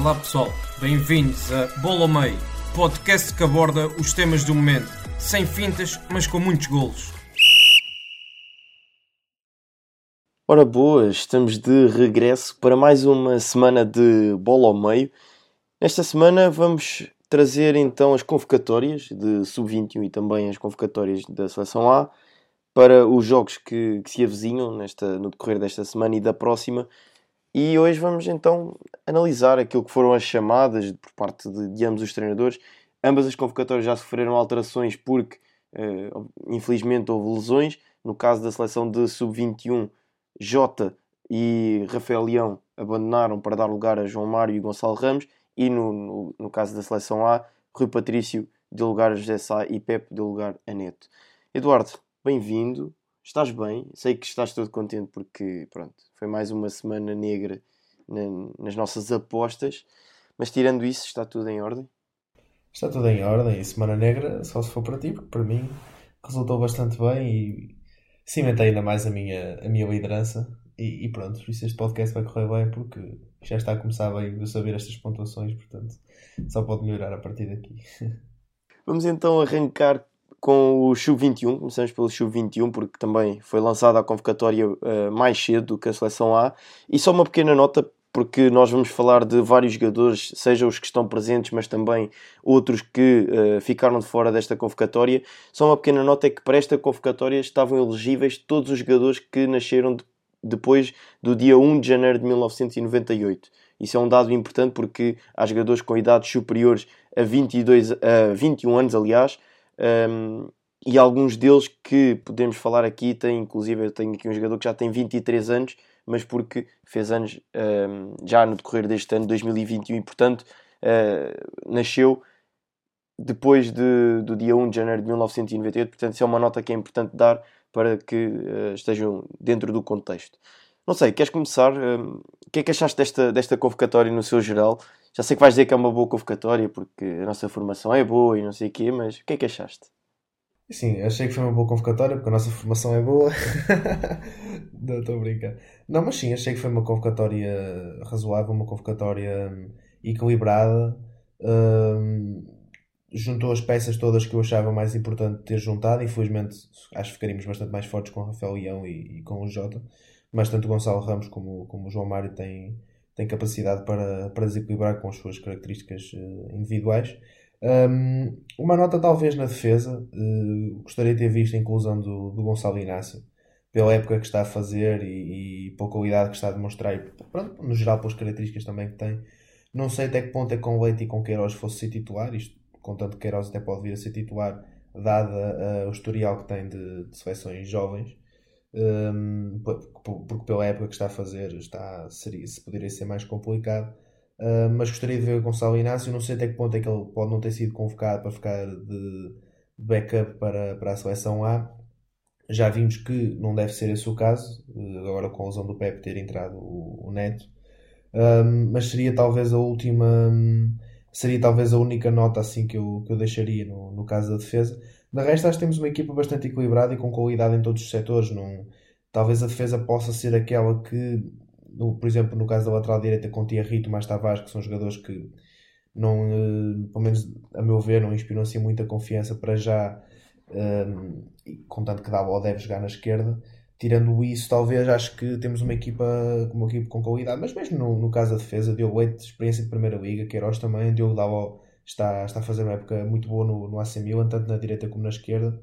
Olá pessoal, bem-vindos a Bola ao Meio, podcast que aborda os temas do momento, sem fintas, mas com muitos golos. Ora boas, estamos de regresso para mais uma semana de Bola ao Meio. Nesta semana vamos trazer então as convocatórias de Sub-21 e também as convocatórias da Seleção A para os jogos que, que se avizinham nesta, no decorrer desta semana e da próxima. E hoje vamos então analisar aquilo que foram as chamadas por parte de, de ambos os treinadores. Ambas as convocatórias já sofreram alterações porque, eh, infelizmente, houve lesões. No caso da seleção de Sub-21, Jota e Rafael Leão abandonaram para dar lugar a João Mário e Gonçalo Ramos. E no, no, no caso da seleção A, Rui Patrício deu lugar a José Sá e Pepe deu lugar a Neto. Eduardo, bem-vindo. Estás bem? Sei que estás todo contente porque, pronto, foi mais uma semana negra na, nas nossas apostas. Mas tirando isso, está tudo em ordem? Está tudo em ordem. E Semana Negra, só se for para ti, porque para mim resultou bastante bem e cimentei ainda mais a minha, a minha liderança. E, e pronto, por isso este podcast vai correr bem porque já está a começar bem a saber estas pontuações, portanto só pode melhorar a partir daqui. Vamos então arrancar com o Sub-21. Começamos pelo Sub-21 porque também foi lançada a convocatória uh, mais cedo do que a seleção A. E só uma pequena nota porque nós vamos falar de vários jogadores, seja os que estão presentes, mas também outros que uh, ficaram de fora desta convocatória. Só uma pequena nota é que para esta convocatória estavam elegíveis todos os jogadores que nasceram de, depois do dia 1 de janeiro de 1998. Isso é um dado importante porque há jogadores com idades superiores a, 22, a 21 anos, aliás, um, e alguns deles que podemos falar aqui têm, inclusive, eu tenho aqui um jogador que já tem 23 anos, mas porque fez anos um, já no decorrer deste ano 2021 e, portanto, uh, nasceu depois de, do dia 1 de janeiro de 1998. Portanto, isso é uma nota que é importante dar para que uh, estejam dentro do contexto. Não sei, queres começar? Um, o que é que achaste desta, desta convocatória no seu geral? Já sei que vais dizer que é uma boa convocatória porque a nossa formação é boa e não sei o quê, mas o que é que achaste? Sim, achei que foi uma boa convocatória porque a nossa formação é boa. não, estou a brincar. Não, mas sim, achei que foi uma convocatória razoável, uma convocatória hum, equilibrada. Um, juntou as peças todas que eu achava mais importante ter juntado. Infelizmente, acho que ficaríamos bastante mais fortes com o Rafael Leão e, e com o Jota. Mas tanto o Gonçalo Ramos como, como o João Mário têm, têm capacidade para, para desequilibrar com as suas características uh, individuais. Um, uma nota talvez na defesa, uh, gostaria de ter visto a inclusão do, do Gonçalo Inácio, pela época que está a fazer e, e pela qualidade que está a demonstrar, e pronto, no geral pelas características também que tem. Não sei até que ponto é com Leite e com Queiroz fosse ser titular, isto contanto que Queiroz até pode vir a ser titular, dada uh, o historial que tem de, de seleções jovens. Um, porque pela época que está a fazer está, seria, se poderia ser mais complicado. Uh, mas gostaria de ver o Gonçalo Inácio. Não sei até que ponto é que ele pode não ter sido convocado para ficar de backup para, para a seleção A. Já vimos que não deve ser esse o caso, agora com a lesão do Pepe ter entrado o, o Neto. Um, mas seria talvez a última, seria talvez a única nota assim que eu, que eu deixaria no, no caso da defesa. De resto, acho que temos uma equipa bastante equilibrada e com qualidade em todos os setores. Não, talvez a defesa possa ser aquela que, no, por exemplo, no caso da lateral direita, com Thierry e Tomás Tavares, que são jogadores que, não, eh, pelo menos a meu ver, não inspiram assim muita confiança para já, um, contanto que ou deve jogar na esquerda. Tirando isso, talvez acho que temos uma equipa, uma equipa com qualidade, mas mesmo no, no caso da defesa, Diogo Leite, experiência de Primeira Liga, Queiroz também, Diogo Daló está, está a fazer uma época muito boa no, no AC Milan, tanto na direita como na esquerda.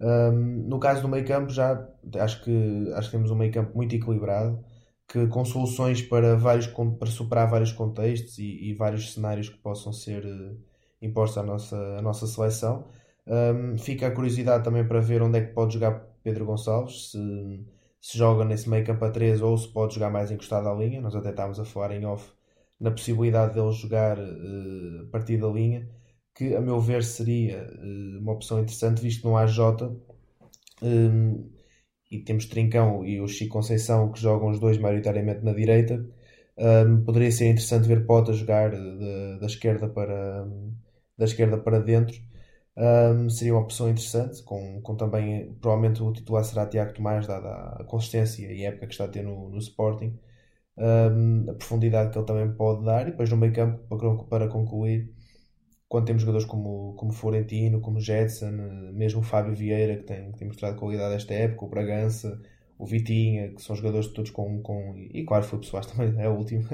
Um, no caso do meio campo, já acho que, acho que temos um meio campo muito equilibrado, que com soluções para, vários, para superar vários contextos e, e vários cenários que possam ser uh, impostos à nossa, à nossa seleção. Um, fica a curiosidade também para ver onde é que pode jogar Pedro Gonçalves, se, se joga nesse meio campo a 3 ou se pode jogar mais encostado à linha. Nós até estávamos a falar em off na possibilidade dele jogar uh, a partir da linha, que a meu ver seria uh, uma opção interessante, visto que não há Jota um, e temos Trincão e o Chico Conceição que jogam os dois maioritariamente na direita. Um, poderia ser interessante ver Pota jogar de, da esquerda para da esquerda para dentro um, seria uma opção interessante, com, com também, provavelmente o titular será Tiago Tomás, dada a consistência e época que está a ter no, no Sporting, um, a profundidade que ele também pode dar, e depois no meio campo, para, para concluir, quando temos jogadores como, como Florentino, como Jetson, mesmo o Fábio Vieira, que tem, que tem mostrado qualidade esta época, o Bragança, o Vitinha, que são jogadores todos com, com e claro, foi Soares também é o último,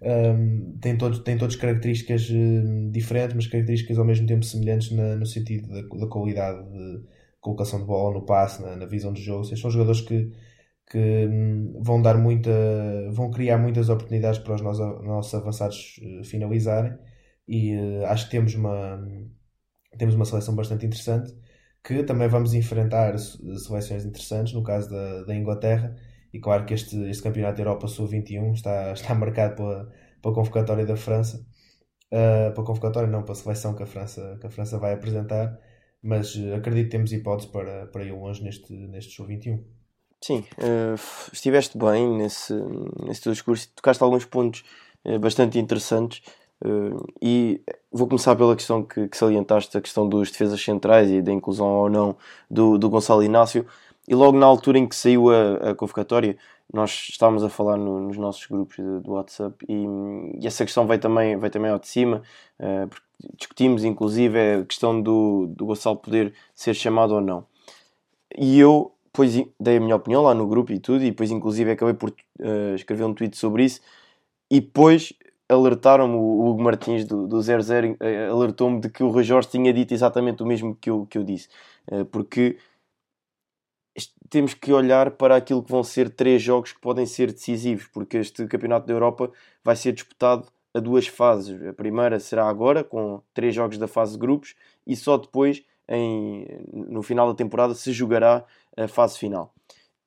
um, têm, todos, têm todas características uh, diferentes, mas características ao mesmo tempo semelhantes na, no sentido da, da, qualidade de colocação de bola no passe, na, na visão de jogo. Seja, são jogadores que, que um, vão dar muita, vão criar muitas oportunidades para os nossos, avançados uh, finalizarem e uh, acho que temos uma, temos uma seleção bastante interessante que também vamos enfrentar seleções interessantes, no caso da, da Inglaterra, e claro que este, este Campeonato da Europa Sul-21 está, está marcado pela, pela convocatória da França. Uh, pela convocatória, não, pela seleção que a França, que a França vai apresentar. Mas acredito que temos hipótese para, para ir longe neste, neste Sul-21. Sim, uh, estiveste bem nesse, nesse teu discurso. Tocaste alguns pontos uh, bastante interessantes. Uh, e vou começar pela questão que, que salientaste, a questão dos defesas centrais e da inclusão ou não do, do Gonçalo Inácio. E logo na altura em que saiu a, a convocatória, nós estávamos a falar no, nos nossos grupos do WhatsApp e, e, essa questão veio também, veio também ao de cima, porque discutimos inclusive a questão do, do Gonçalo poder ser chamado ou não. E eu depois dei a minha opinião lá no grupo e tudo, e depois inclusive acabei por uh, escrever um tweet sobre isso, e depois alertaram-me, o Hugo Martins do, do 00 uh, alertou-me de que o Rui Jorge tinha dito exatamente o mesmo que eu, que eu disse, uh, porque temos que olhar para aquilo que vão ser três jogos que podem ser decisivos, porque este Campeonato da Europa vai ser disputado a duas fases. A primeira será agora, com três jogos da fase de grupos, e só depois, em, no final da temporada, se jogará a fase final.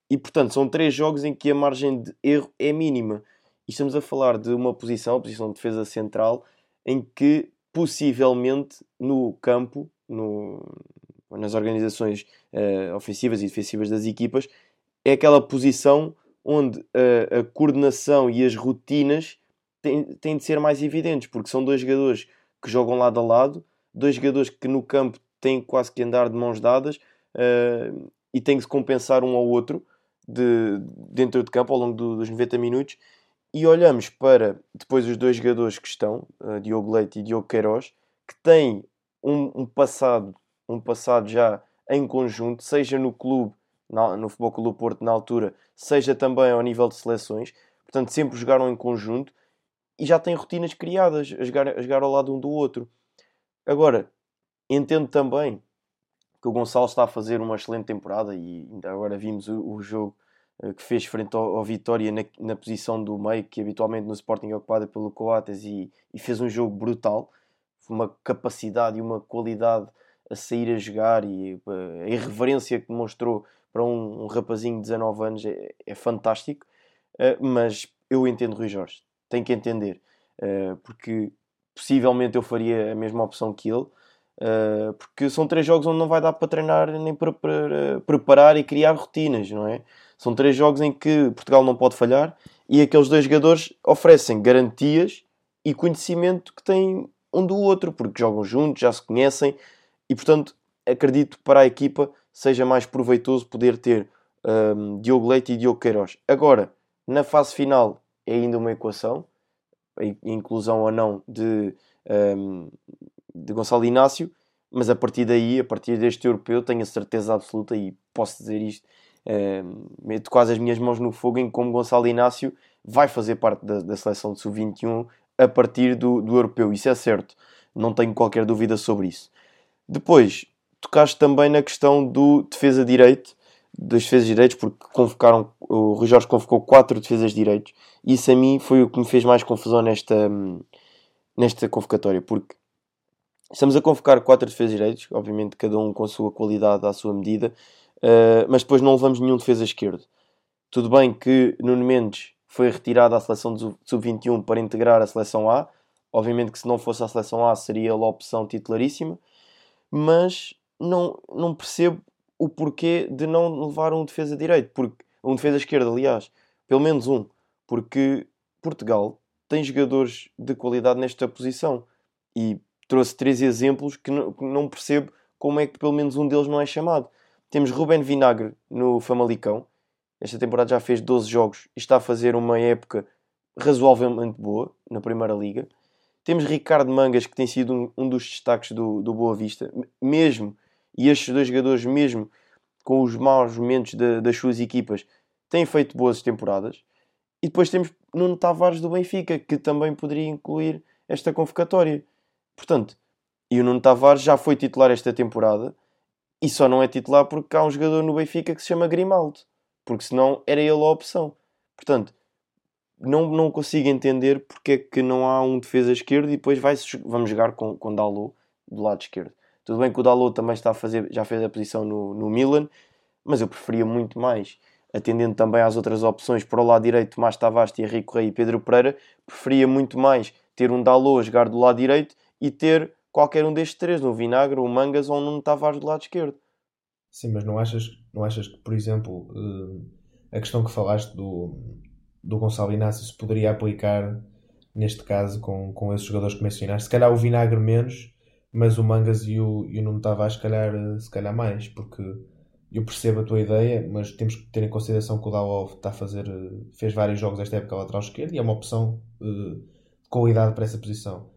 E portanto, são três jogos em que a margem de erro é mínima. E estamos a falar de uma posição, a posição de defesa central, em que possivelmente no campo, no, nas organizações uh, ofensivas e defensivas das equipas, é aquela posição onde uh, a coordenação e as rotinas têm, têm de ser mais evidentes, porque são dois jogadores que jogam lado a lado, dois jogadores que no campo têm quase que andar de mãos dadas uh, e têm que se compensar um ao outro de, dentro de campo ao longo do, dos 90 minutos. E olhamos para depois os dois jogadores que estão, uh, Diogo Leite e Diogo Queiroz, que têm um, um passado um passado já em conjunto, seja no clube, no Futebol Clube Porto na altura, seja também ao nível de seleções. Portanto, sempre jogaram em conjunto e já têm rotinas criadas a jogar, a jogar ao lado um do outro. Agora, entendo também que o Gonçalo está a fazer uma excelente temporada e ainda agora vimos o, o jogo uh, que fez frente ao, ao Vitória na, na, posição do meio, que habitualmente no Sporting é ocupada pelo Coates e, e fez um jogo brutal. Uma capacidade e uma qualidade a sair a jogar e a irreverência que demonstrou para um, um rapazinho de 19 anos é, é fantástico. Uh, mas eu entendo Rui Jorge, tem que entender, uh, porque possivelmente eu faria a mesma opção que ele. Uh, porque são três jogos onde não vai dar para treinar nem para, para, preparar e criar rotinas, não é? São três jogos em que Portugal não pode falhar e aqueles dois jogadores oferecem garantias e conhecimento que têm um do outro, porque jogam juntos, já se conhecem, e portanto acredito para a equipa seja mais proveitoso poder ter um, Diogo Leite e Diogo Queiroz. Agora, na fase final é ainda uma equação, a inclusão ou não de, um, de Gonçalo Inácio, mas a partir daí, a partir deste europeu, tenho a certeza absoluta e posso dizer isto, um, meto quase as minhas mãos no fogo em como Gonçalo Inácio vai fazer parte da, da seleção de sub-21 a partir do, do europeu. Isso é certo, não tenho qualquer dúvida sobre isso. Depois, tocaste também na questão do defesa direito, dos defesas direitos, porque convocaram, o Rui Jorge convocou quatro defesas direitos, isso a mim foi o que me fez mais confusão nesta, nesta convocatória, porque estamos a convocar quatro defesas direitos, obviamente cada um com a sua qualidade à sua medida, uh, mas depois não levamos nenhum defesa esquerdo. Tudo bem que Nuno Mendes foi retirado da seleção de sub-21 para integrar a seleção A. Obviamente que se não fosse a seleção A seria a opção titularíssima, mas não, não percebo o porquê de não levar um defesa direito, porque, um defesa esquerda, aliás, pelo menos um, porque Portugal tem jogadores de qualidade nesta posição e trouxe três exemplos que não, que não percebo como é que pelo menos um deles não é chamado. Temos Ruben Vinagre no Famalicão, esta temporada já fez 12 jogos e está a fazer uma época razoavelmente boa na Primeira Liga. Temos Ricardo Mangas, que tem sido um, um dos destaques do, do Boa Vista, mesmo, e estes dois jogadores, mesmo com os maus momentos de, das suas equipas, têm feito boas temporadas. E depois temos Nuno Tavares do Benfica, que também poderia incluir esta convocatória. Portanto, e o Nuno Tavares já foi titular esta temporada e só não é titular porque há um jogador no Benfica que se chama Grimaldo porque senão era ele a opção. Portanto, não, não consigo entender porque é que não há um defesa esquerdo e depois vai vamos jogar com, com Dalot do lado esquerdo. Tudo bem que o Dalot também está a fazer, já fez a posição no, no Milan, mas eu preferia muito mais, atendendo também às outras opções para o lado direito, Tomás Tavares, Thierry Correia e Pedro Pereira, preferia muito mais ter um Dalot a jogar do lado direito e ter qualquer um destes três, um Vinagre, um Mangas ou um Tavares do lado esquerdo. Sim, mas não achas, não achas que, por exemplo, eh, a questão que falaste do, do Gonçalo Inácio se poderia aplicar neste caso com, com esses jogadores que mencionaste? Se calhar o Vinagre menos, mas o Mangas e o, e o Nuno Tavares se calhar, eh, se calhar mais, porque eu percebo a tua ideia, mas temos que ter em consideração que o Dalov está a fazer, eh, fez vários jogos esta época lateral esquerdo e é uma opção de qualidade para essa posição.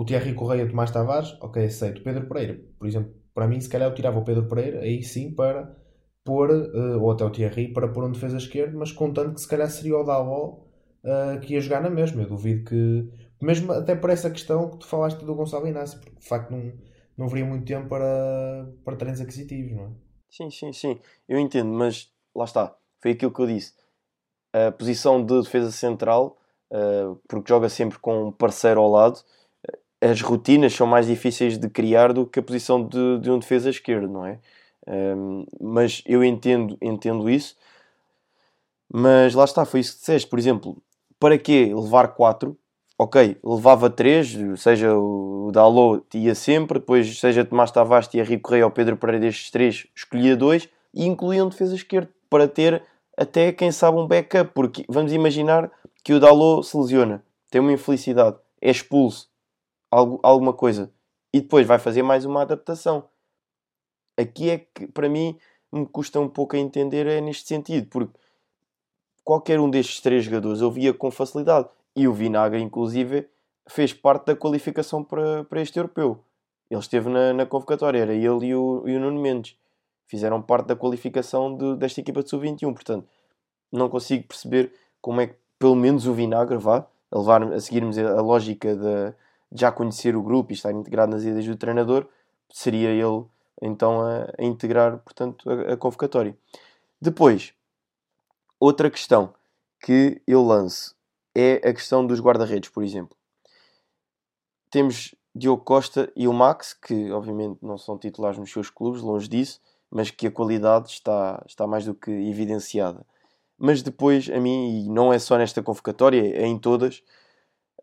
O Thierry Correia, Tomás Tavares, ok, aceito. Pedro Pereira, por exemplo, para mim, se calhar eu tirava o Pedro Pereira, aí sim, para pôr, uh, ou até o Thierry, para pôr um defesa esquerdo, mas contando que se calhar seria o Daló uh, que ia jogar na mesma. Eu duvido que, mesmo até por essa questão que tu falaste do Gonçalo Inácio, porque de facto não, não haveria muito tempo para, para treinos aquisitivos, não é? Sim, sim, sim, eu entendo, mas lá está, foi aquilo que eu disse. A posição de defesa central, uh, porque joga sempre com um parceiro ao lado, as rotinas são mais difíceis de criar do que a posição de, de um defesa esquerdo, não é? Um, mas eu entendo, entendo isso. Mas lá está, foi isso que disseste. Por exemplo, para que levar 4? Ok, levava 3, seja o Dalot ia sempre, depois seja Tomás Tavares, Thierry Correia ou Pedro Pereira destes três, escolhia dois e incluía um defesa esquerdo para ter até, quem sabe, um backup. Porque vamos imaginar que o Dalot se lesiona, tem uma infelicidade, é expulso algo, alguma coisa e depois vai fazer mais uma adaptação. Aqui é que para mim me custa um pouco a entender é neste sentido, porque qualquer um destes três jogadores eu via com facilidade e o Vinagre, inclusive, fez parte da qualificação para, para este europeu. Ele esteve na, na convocatória, era ele e o, e o Nuno Mendes. Fizeram parte da qualificação de, desta equipa de sub-21. Portanto, não consigo perceber como é que, pelo menos, o Vinagre vá a, levar, a seguirmos a lógica da, já conhecer o grupo e estar integrado nas ideias do treinador, seria ele então a, a integrar, portanto, a, a, convocatória. Depois, outra questão que eu lanço é a questão dos guarda-redes, por exemplo. Temos Diogo Costa e o Max, que obviamente não são titulares nos seus clubes, longe disso, mas que a qualidade está, está mais do que evidenciada. Mas depois, a mim, e não é só nesta convocatória, é em todas,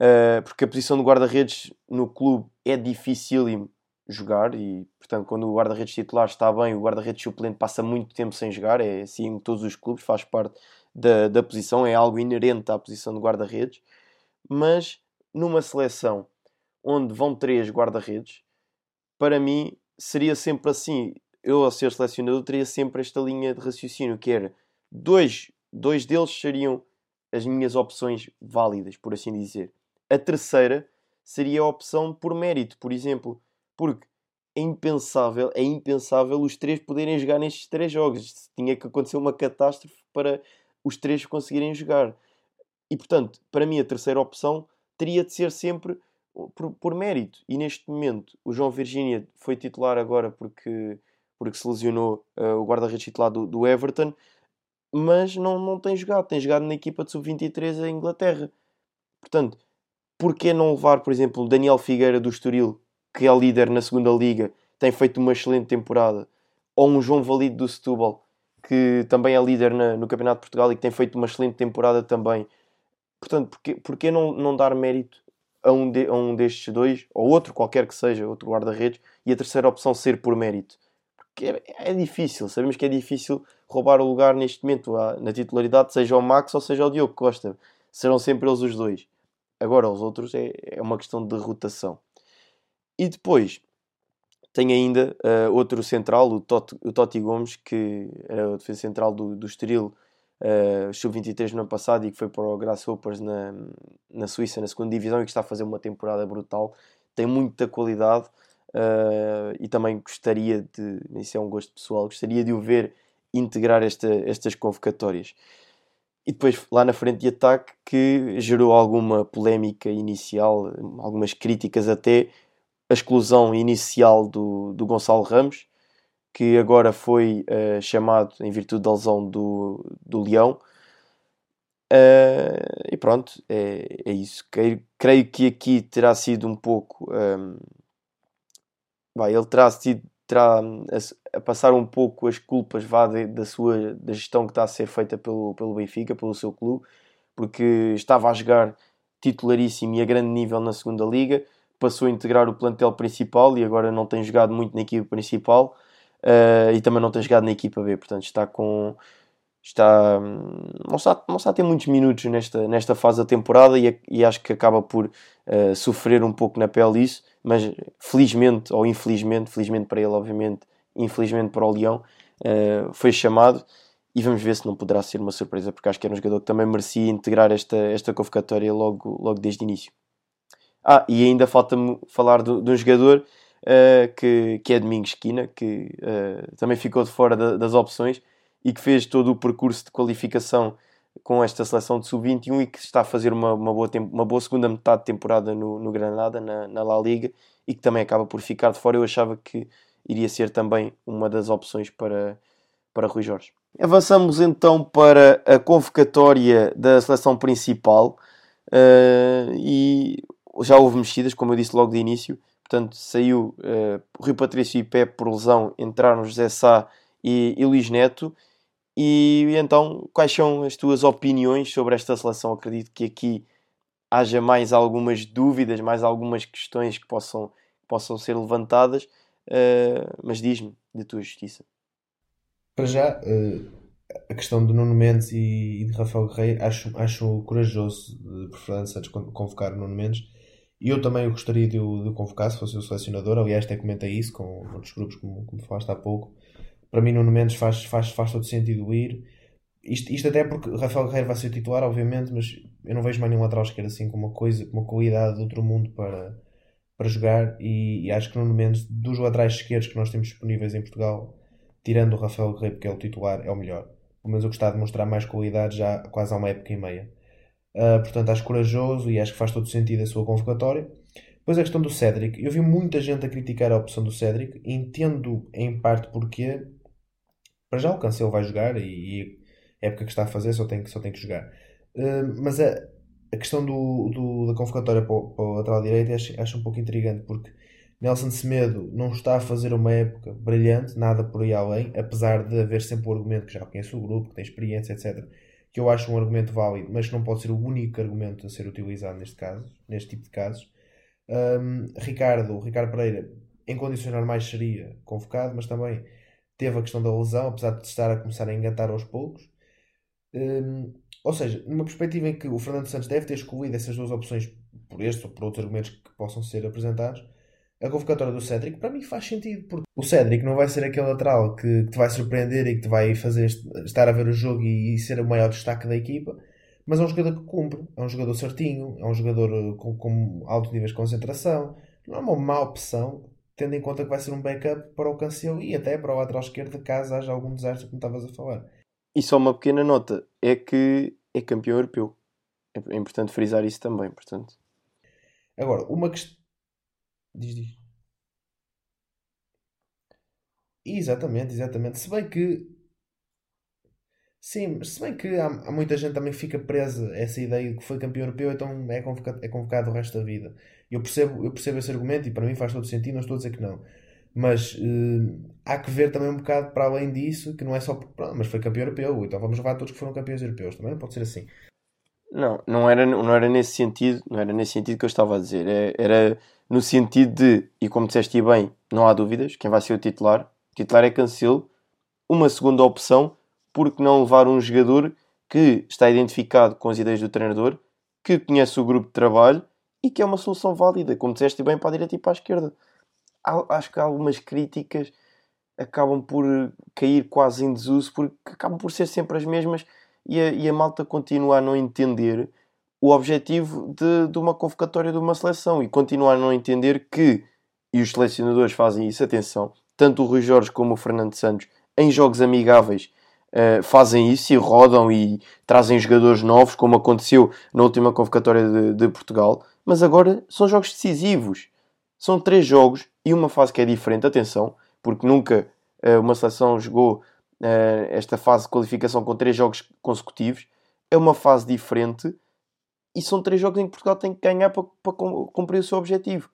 uh, porque a posição de guarda-redes no clube é difícil jogar e, portanto, quando o guarda-redes titular está bem, o guarda-redes suplente passa muito tempo sem jogar, é assim em todos os clubes, faz parte da, da posição, é algo inerente à posição de guarda-redes, mas numa seleção onde vão três guarda-redes, para mim seria sempre assim. Eu, ao ser selecionador, teria sempre esta linha de raciocínio, que era dois, dois deles seriam as minhas opções válidas, por assim dizer. A terceira seria a opção por mérito, por exemplo, porque é impensável, é impensável os três poderem jogar nestes três jogos. Tinha que acontecer uma catástrofe para os três conseguirem jogar. E portanto, para mim, a terceira opção teria de ser sempre por, por mérito. E neste momento, o João Virgínia foi titular agora porque, porque se lesionou uh, o guarda-redes titular do, do, Everton, mas não, não tem jogado. Tem jogado na equipa de sub-23 em Inglaterra. Portanto, Porquê não levar, por exemplo, Daniel Figueira do Estoril, que é líder na segunda liga, tem feito uma excelente temporada, ou um João Valido do Setúbal, que também é líder na, no Campeonato de Portugal e que tem feito uma excelente temporada também. Portanto, porquê, porquê não, não dar mérito a um, de, a um destes dois, ou outro qualquer que seja, outro guarda-redes, e a terceira opção ser por mérito? Porque é, é, difícil, sabemos que é difícil roubar o lugar neste momento na titularidade, seja o Max ou seja o Diogo Costa. Serão sempre eles os dois. Agora, os outros é, é uma questão de rotação. E depois, tem ainda uh, outro central, o Totti, o Totti Gomes, que era o defesa central do, do Estoril, uh, sub-23 no ano passado e que foi para o Grasshoppers na, na Suíça, na segunda divisão, e que está a fazer uma temporada brutal. Tem muita qualidade uh, e também gostaria de, isso é um gosto pessoal, gostaria de o ver integrar esta, estas convocatórias. E depois, lá na frente de ataque, que gerou alguma polémica inicial, algumas críticas até, a exclusão inicial do, do Gonçalo Ramos, que agora foi uh, chamado em virtude da lesão do, do Leão. Uh, e pronto, é, é isso. Creio, creio, que aqui terá sido um pouco. Um, ehm, ele terá sido terá a, passar um pouco as culpas vá, de, da sua da gestão que está a ser feita pelo, pelo Benfica, pelo seu clube, porque estava a jogar titularíssimo e a grande nível na segunda liga, passou a integrar o plantel principal e agora não tem jogado muito na equipe principal uh, e também não tem jogado na equipa B, portanto está com está não está, não está a ter muitos minutos nesta, nesta fase da temporada e, e acho que acaba por uh, sofrer um pouco na pele isso, mas felizmente ou infelizmente, felizmente para ele obviamente, infelizmente para o Leão, uh, foi chamado e vamos ver se não poderá ser uma surpresa, porque acho que era um jogador que também merecia integrar esta, esta convocatória logo, logo desde o início. Ah, e ainda falta-me falar de, de um jogador uh, que, que é Domingos Esquina, que uh, também ficou de fora da, das opções e que fez todo o percurso de qualificação com esta seleção de sub-21 e que está a fazer uma, uma, boa, uma boa segunda metade de temporada no, no Granada, na, na La Liga, e que também acaba por ficar de fora. Eu achava que iria ser também uma das opções para, para Rui Jorge. Avançamos então para a convocatória da seleção principal uh, e já houve mexidas, como eu disse logo de início. Portanto, saiu uh, Rui Patrício e Pepe por lesão, entraram José Sá e, e Luís Neto. E então, quais são as tuas opiniões sobre esta seleção? Acredito que aqui haja mais algumas dúvidas, mais algumas questões que possam, possam ser levantadas, uh, mas diz-me de tua justiça. Para já, uh, a questão de Nuno Mendes e, de Rafael Guerreiro, acho, acho corajoso de Fernando de convocar Nuno Mendes e eu também gostaria de o, de o convocar se fosse o selecionador. Aliás, até comentei isso com outros grupos, como, como falaste há pouco. Para mim, Nuno Mendes faz, faz, faz todo sentido ir. Isto, isto até porque Rafael Guerreiro vai ser titular, obviamente, mas eu não vejo mais nenhum lateral esquerdo assim com uma coisa, com uma qualidade de outro mundo para, para jogar. E, e acho que Nuno Mendes, dos laterais esquerdos que nós temos disponíveis em Portugal, tirando o Rafael Guerreiro, porque é o titular, é o melhor. Pelo menos eu gostava de mostrar mais qualidade já quase há uma época e meia. Uh, portanto, acho corajoso e acho que faz todo sentido a sua convocatória. Depois a questão do Cédric. Eu vi muita gente a criticar a opção do Cédric. Entendo em parte porque para já o Cancelo vai jogar e, e a época que está a fazer só tem, só tem que jogar. Uh, mas a, a questão do, do, da convocatória para o, para o lateral direito acho, acho um pouco intrigante porque Nelson Semedo não está a fazer uma época brilhante, nada por aí além, apesar de haver sempre o argumento que já conhece o grupo, que tem experiência, etc que eu acho um argumento válido, mas que não pode ser o único argumento a ser utilizado neste caso, neste tipo de casos. Um, Ricardo, Ricardo Pereira, em condições normais seria convocado, mas também teve a questão da lesão, apesar de estar a começar a engatar aos poucos. Um, ou seja, numa perspectiva em que o Fernando Santos deve ter escolhido essas duas opções por estes ou por outros argumentos que possam ser apresentados, a convocatória do Cédric para mim faz sentido, porque o Cédric não vai ser aquele lateral que, que te vai surpreender e que te vai fazer estar a ver o jogo e, e, ser o maior destaque da equipa, mas é um jogador que cumpre, é um jogador certinho, é um jogador eh, com, com altos níveis de concentração, não é uma má opção, tendo em conta que vai ser um backup para o Cancelo e até para o lateral esquerdo, caso haja algum desastre, como estavas a falar. E só uma pequena nota, é que é campeão europeu. É importante frisar isso também, portanto. Agora, uma questão Diz, diz. Exatamente, exatamente. Se bem que. Sim, se bem que há, há muita gente também fica presa a essa ideia de que foi campeão europeu, então é convocado, é convocado o resto da vida. Eu percebo, eu percebo esse argumento e para mim faz todo sentido, não estou a dizer que não. Mas uh, há que ver também um bocado para além disso, que não é só pronto, mas foi campeão europeu, então vamos levar todos que foram campeões europeus, também pode ser assim. Não, não era, não era nesse sentido, não era nesse sentido que eu estava a dizer. É, era no sentido de, e como disseste bem, não há dúvidas, quem vai ser o titular, o titular é Cancelo, uma segunda opção, porque não levar um jogador que está identificado com as ideias do treinador, que conhece o grupo de trabalho e que é uma solução válida, como disseste bem, para a direita e para a esquerda. Acho que algumas críticas acabam por cair quase em desuso porque acabam por ser sempre as mesmas e a, e a malta continua a não entender o objetivo de, de uma convocatória de uma seleção e continua a não entender que, e os selecionadores fazem isso, atenção, tanto o Rui Jorge como o Fernando Santos, em jogos amigáveis, uh, fazem isso e rodam e trazem jogadores novos, como aconteceu na última convocatória de, de Portugal, mas agora são jogos decisivos. São três jogos e uma fase que é diferente, atenção, porque nunca uh, uma seleção jogou uh, esta fase de qualificação com três jogos consecutivos. É uma fase diferente e são três jogos em que Portugal tem que ganhar para, para cumprir o seu objetivo.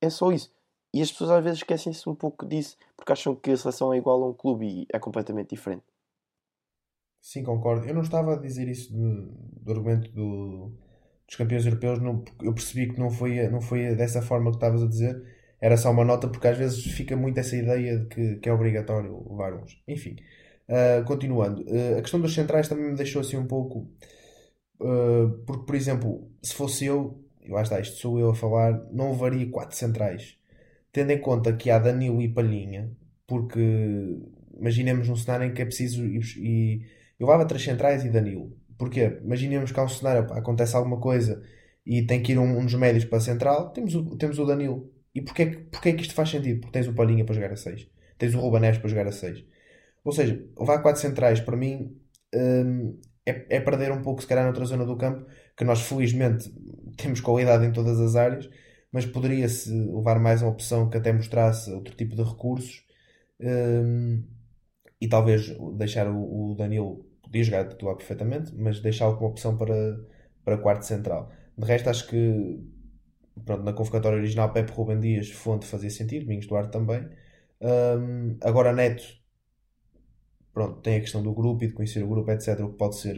É só isso. E as pessoas às vezes esquecem-se um pouco disso porque acham que a seleção é igual a um clube e é completamente diferente. Sim, concordo. Eu não estava a dizer isso do, do argumento do, dos campeões europeus, não, eu percebi que não foi, não foi dessa forma que estavas a dizer era só uma nota, porque às vezes fica muito essa ideia de que, que é obrigatório levar uns. Enfim, uh, continuando. Uh, a questão dos centrais também me deixou assim um pouco. Uh, porque, por exemplo, se fosse eu, eu acho que isto sou eu a falar, não levaria quatro centrais. Tendo em conta que há Danilo e Palhinha, porque imaginemos um cenário em que é preciso. E, e eu levava três centrais e Danilo. Porquê? Imaginemos que há um cenário, acontece alguma coisa e tem que ir um, um dos médios para a central, temos o, temos o Danilo e porquê, porquê que isto faz sentido? Porque tens o Palhinha para jogar a 6, tens o Neves para jogar a 6. Ou seja, levar 4 centrais para mim hum, é, é, perder um pouco, se calhar, noutra zona do campo, que nós felizmente temos qualidade em todas as áreas, mas poderia-se levar mais uma opção que até mostrasse outro tipo de recursos hum, e talvez deixar o, o Danilo, podia jogar titular perfeitamente, mas deixá-lo como opção para, para quarto central. De resto, acho que pronto, na convocatória original Pepe Rubem Dias, Fonte fazia sentido, Domingos Duarte também. Um, agora Neto, pronto, tem a questão do grupo e de conhecer o grupo, etc, o que pode ser,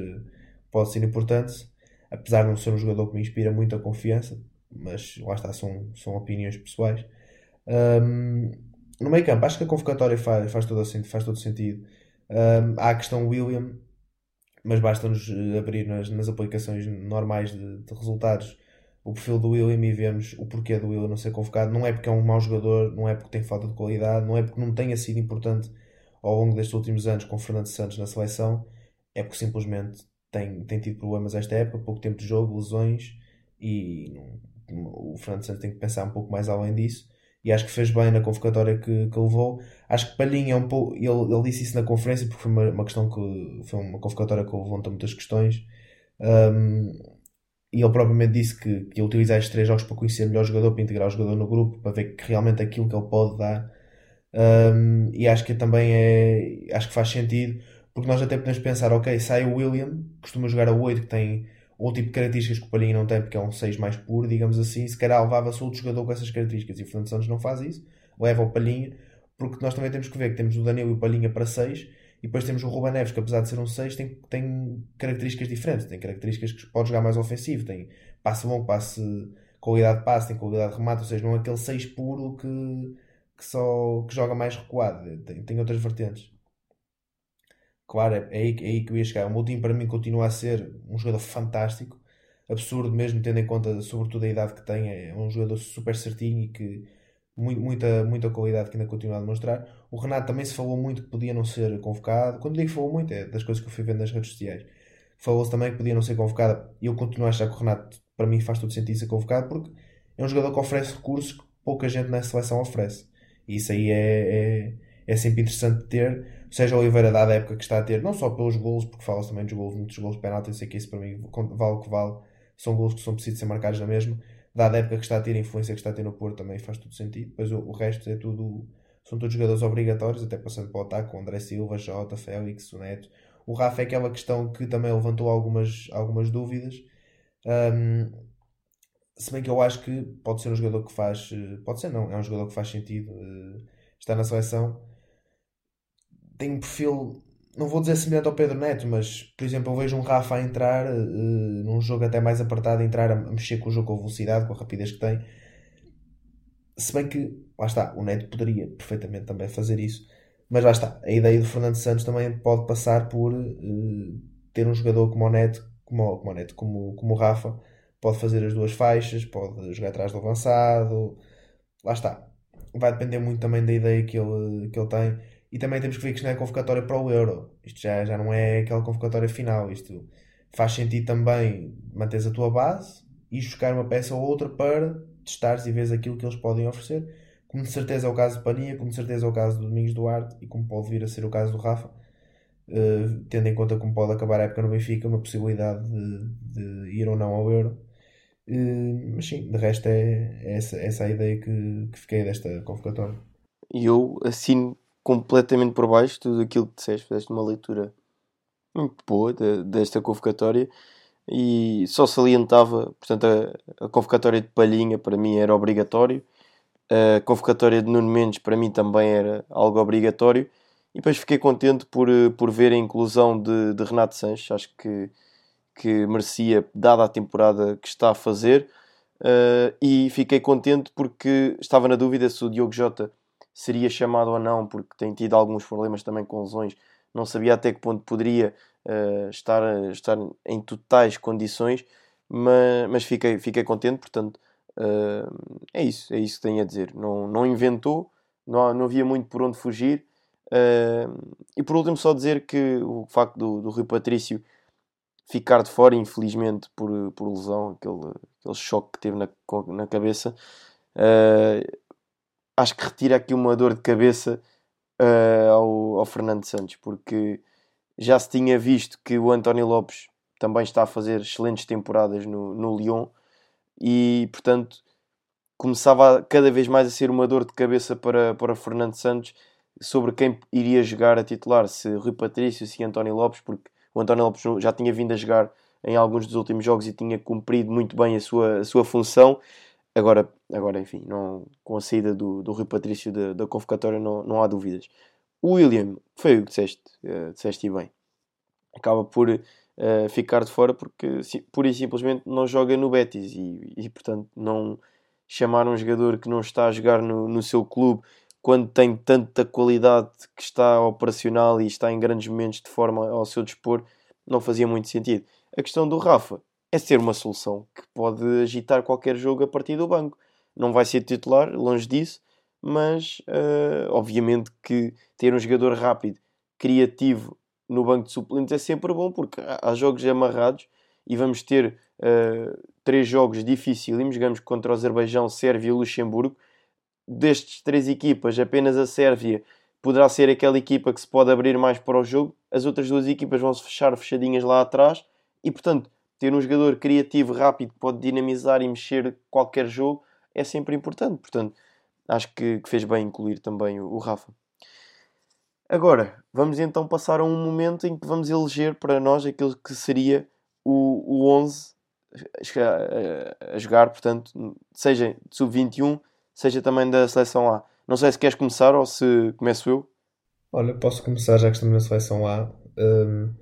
pode ser importante, apesar de não ser um jogador que me inspira muita confiança, mas lá está, são, são opiniões pessoais. Um, no meio campo, acho que a convocatória faz, faz, todo, faz todo sentido. Um, há a questão William, mas basta-nos abrir nas, nas aplicações normais de, de resultados o perfil do William e vemos o porquê do William não ser convocado. Não é porque é um mau jogador, não é porque tem falta de qualidade, não é porque não tenha sido importante ao longo destes últimos anos com Fernando Santos na seleção, é porque simplesmente tem, tem tido problemas esta época, pouco tempo de jogo, lesões e o Fernando Santos tem que pensar um pouco mais além disso. E acho que fez bem na convocatória que, que levou. Acho que Palhinha é um pouco. Ele, ele disse isso na conferência porque foi uma, uma questão que foi uma convocatória que levanta muitas questões. Um, e ele propriamente disse que, que ia utilizar estes três jogos para conhecer melhor o jogador, para integrar o jogador no grupo, para ver que realmente aquilo que ele pode dar. Um, e acho que também é. Acho que faz sentido, porque nós até podemos pensar, ok, sai o William, costuma jogar a 8, que tem outro tipo de características que o Palhinha não tem, porque é um 6 mais puro, digamos assim, se calhar levava-se outro jogador com essas características. E o Fernando Santos não faz isso, leva o Palhinha, porque nós também temos que ver que temos o Danilo e o Palhinha para 6 e depois temos o Ruben Neves, que apesar de ser um 6, tem, tem características diferentes. Tem características que pode jogar mais ofensivo. Tem passe longo, passe, qualidade de passe, tem qualidade de remate. Ou seja, não é aquele 6 puro que, que, só, que joga mais recuado. Tem, tem outras vertentes. Claro, é, é, aí, é aí que eu ia chegar. O Moutinho para mim continua a ser um jogador fantástico. Absurdo mesmo, tendo em conta sobretudo a idade que tem. É um jogador super certinho e que muita, muita qualidade que ainda continua a demonstrar. O Renato também se falou muito que podia não ser convocado. Quando digo falou muito, é das coisas que eu fui vendo nas redes sociais. Falou-se também que podia não ser convocado. E eu continuo a achar que o Renato, para mim, faz todo sentido ser convocado porque é um jogador que oferece recursos que pouca gente na seleção oferece. E isso aí é, é, é sempre interessante ter. Seja o Oliveira, dada a época que está a ter, não só pelos golos, porque fala-se também dos golos, muitos golos de penalti, eu sei que isso para mim vale o que vale. São golos que são precisos ser marcados na mesma dada a época que está a ter, a influência que está a ter no Porto, também faz todo sentido. Depois o, o resto é tudo, são todos jogadores obrigatórios, até passando para o ataque, com André Silva, Jota, Félix, o Neto. O Rafa é aquela questão que também levantou algumas, algumas dúvidas. Um, se bem que eu acho que pode ser um jogador que faz. Pode ser, não, é um jogador que faz sentido uh, estar na seleção. Tem um perfil não vou dizer semelhante ao Pedro Neto, mas por exemplo, eu vejo um Rafa a entrar uh, num jogo até mais apertado, a entrar a, mexer com o jogo com a velocidade, com a rapidez que tem. Se bem que, lá está, o Neto poderia perfeitamente também fazer isso, mas lá está, a ideia do Fernando Santos também pode passar por uh, ter um jogador como o Neto, como, como o Neto, como, como o Rafa, pode fazer as duas faixas, pode jogar atrás do avançado, lá está. Vai depender muito também da ideia que ele, que ele tem e também temos que ver que isto não é convocatória para o Euro. Isto já, já não é aquela convocatória final. Isto faz sentido também manteres a tua base e buscar uma peça ou outra para testares e vês aquilo que eles podem oferecer. Como de certeza é o caso do Pania, como de certeza é o caso do Domingos Duarte e como pode vir a ser o caso do Rafa. Uh, tendo em conta como pode acabar a época no Benfica, uma possibilidade de, de ir ou não ao Euro. Uh, mas sim, de resto é, é essa, essa a ideia que, que fiquei desta convocatória. E eu assino completamente por baixo tudo aquilo que disseste, fizeste uma leitura muito boa de, desta convocatória e só salientava, portanto, a, a, convocatória de Palhinha para mim era obrigatório, a convocatória de Nuno Mendes para mim também era algo obrigatório e depois fiquei contente por, por ver a inclusão de, de Renato Sanches, acho que, que merecia, dada a temporada que está a fazer, uh, e fiquei contente porque estava na dúvida se o Diogo Jota seria chamado ou não, porque tem tido alguns problemas também com lesões. Não sabia até que ponto poderia uh, estar, estar em totais condições, mas, mas fiquei, fiquei contente, portanto, uh, é isso, é isso que tenho a dizer. Não, não inventou, não, não havia muito por onde fugir. Uh, e por último, só dizer que o facto do, do Rui Patrício ficar de fora, infelizmente, por, por lesão, aquele, aquele choque que teve na, na cabeça, uh, acho que retira aqui uma dor de cabeça uh, ao, ao Fernando Santos, porque já se tinha visto que o António Lopes também está a fazer excelentes temporadas no, no Lyon e, portanto, começava cada vez mais a ser uma dor de cabeça para, para Fernando Santos sobre quem iria jogar a titular, se Rui Patrício, se António Lopes, porque o António Lopes já tinha vindo a jogar em alguns dos últimos jogos e tinha cumprido muito bem a sua, a sua função Agora, agora enfim, não, com a saída do, do Rui Patrício da, da convocatória não, não há dúvidas. O William, foi o que disseste, uh, disseste bem. Acaba por uh, ficar de fora porque pura e simplesmente não joga no Betis e, e, portanto não chamar um jogador que não está a jogar no, no seu clube quando tem tanta qualidade que está operacional e está em grandes momentos de forma ao seu dispor, não fazia muito sentido. A questão do Rafa, é ser uma solução que pode agitar qualquer jogo a partir do banco. Não vai ser titular, longe disso, mas uh, obviamente que ter um jogador rápido, criativo no banco de suplentes é sempre bom, porque há jogos amarrados e vamos ter uh, três jogos dificílimos. Jogamos contra o Azerbaijão, Sérvia e Luxemburgo. Destes três equipas, apenas a Sérvia poderá ser aquela equipa que se pode abrir mais para o jogo. As outras duas equipas vão se fechar fechadinhas lá atrás e, portanto, ter um jogador criativo, rápido, que pode dinamizar e mexer qualquer jogo é sempre importante. Portanto, acho que, que fez bem incluir também o, o, Rafa. Agora, vamos então passar a um momento em que vamos eleger para nós aquilo que seria o, o 11 a, a, a jogar, portanto, seja de sub-21, seja também da seleção A. Não sei se queres começar ou se começo eu. Olha, posso começar já que estamos na seleção A. Um,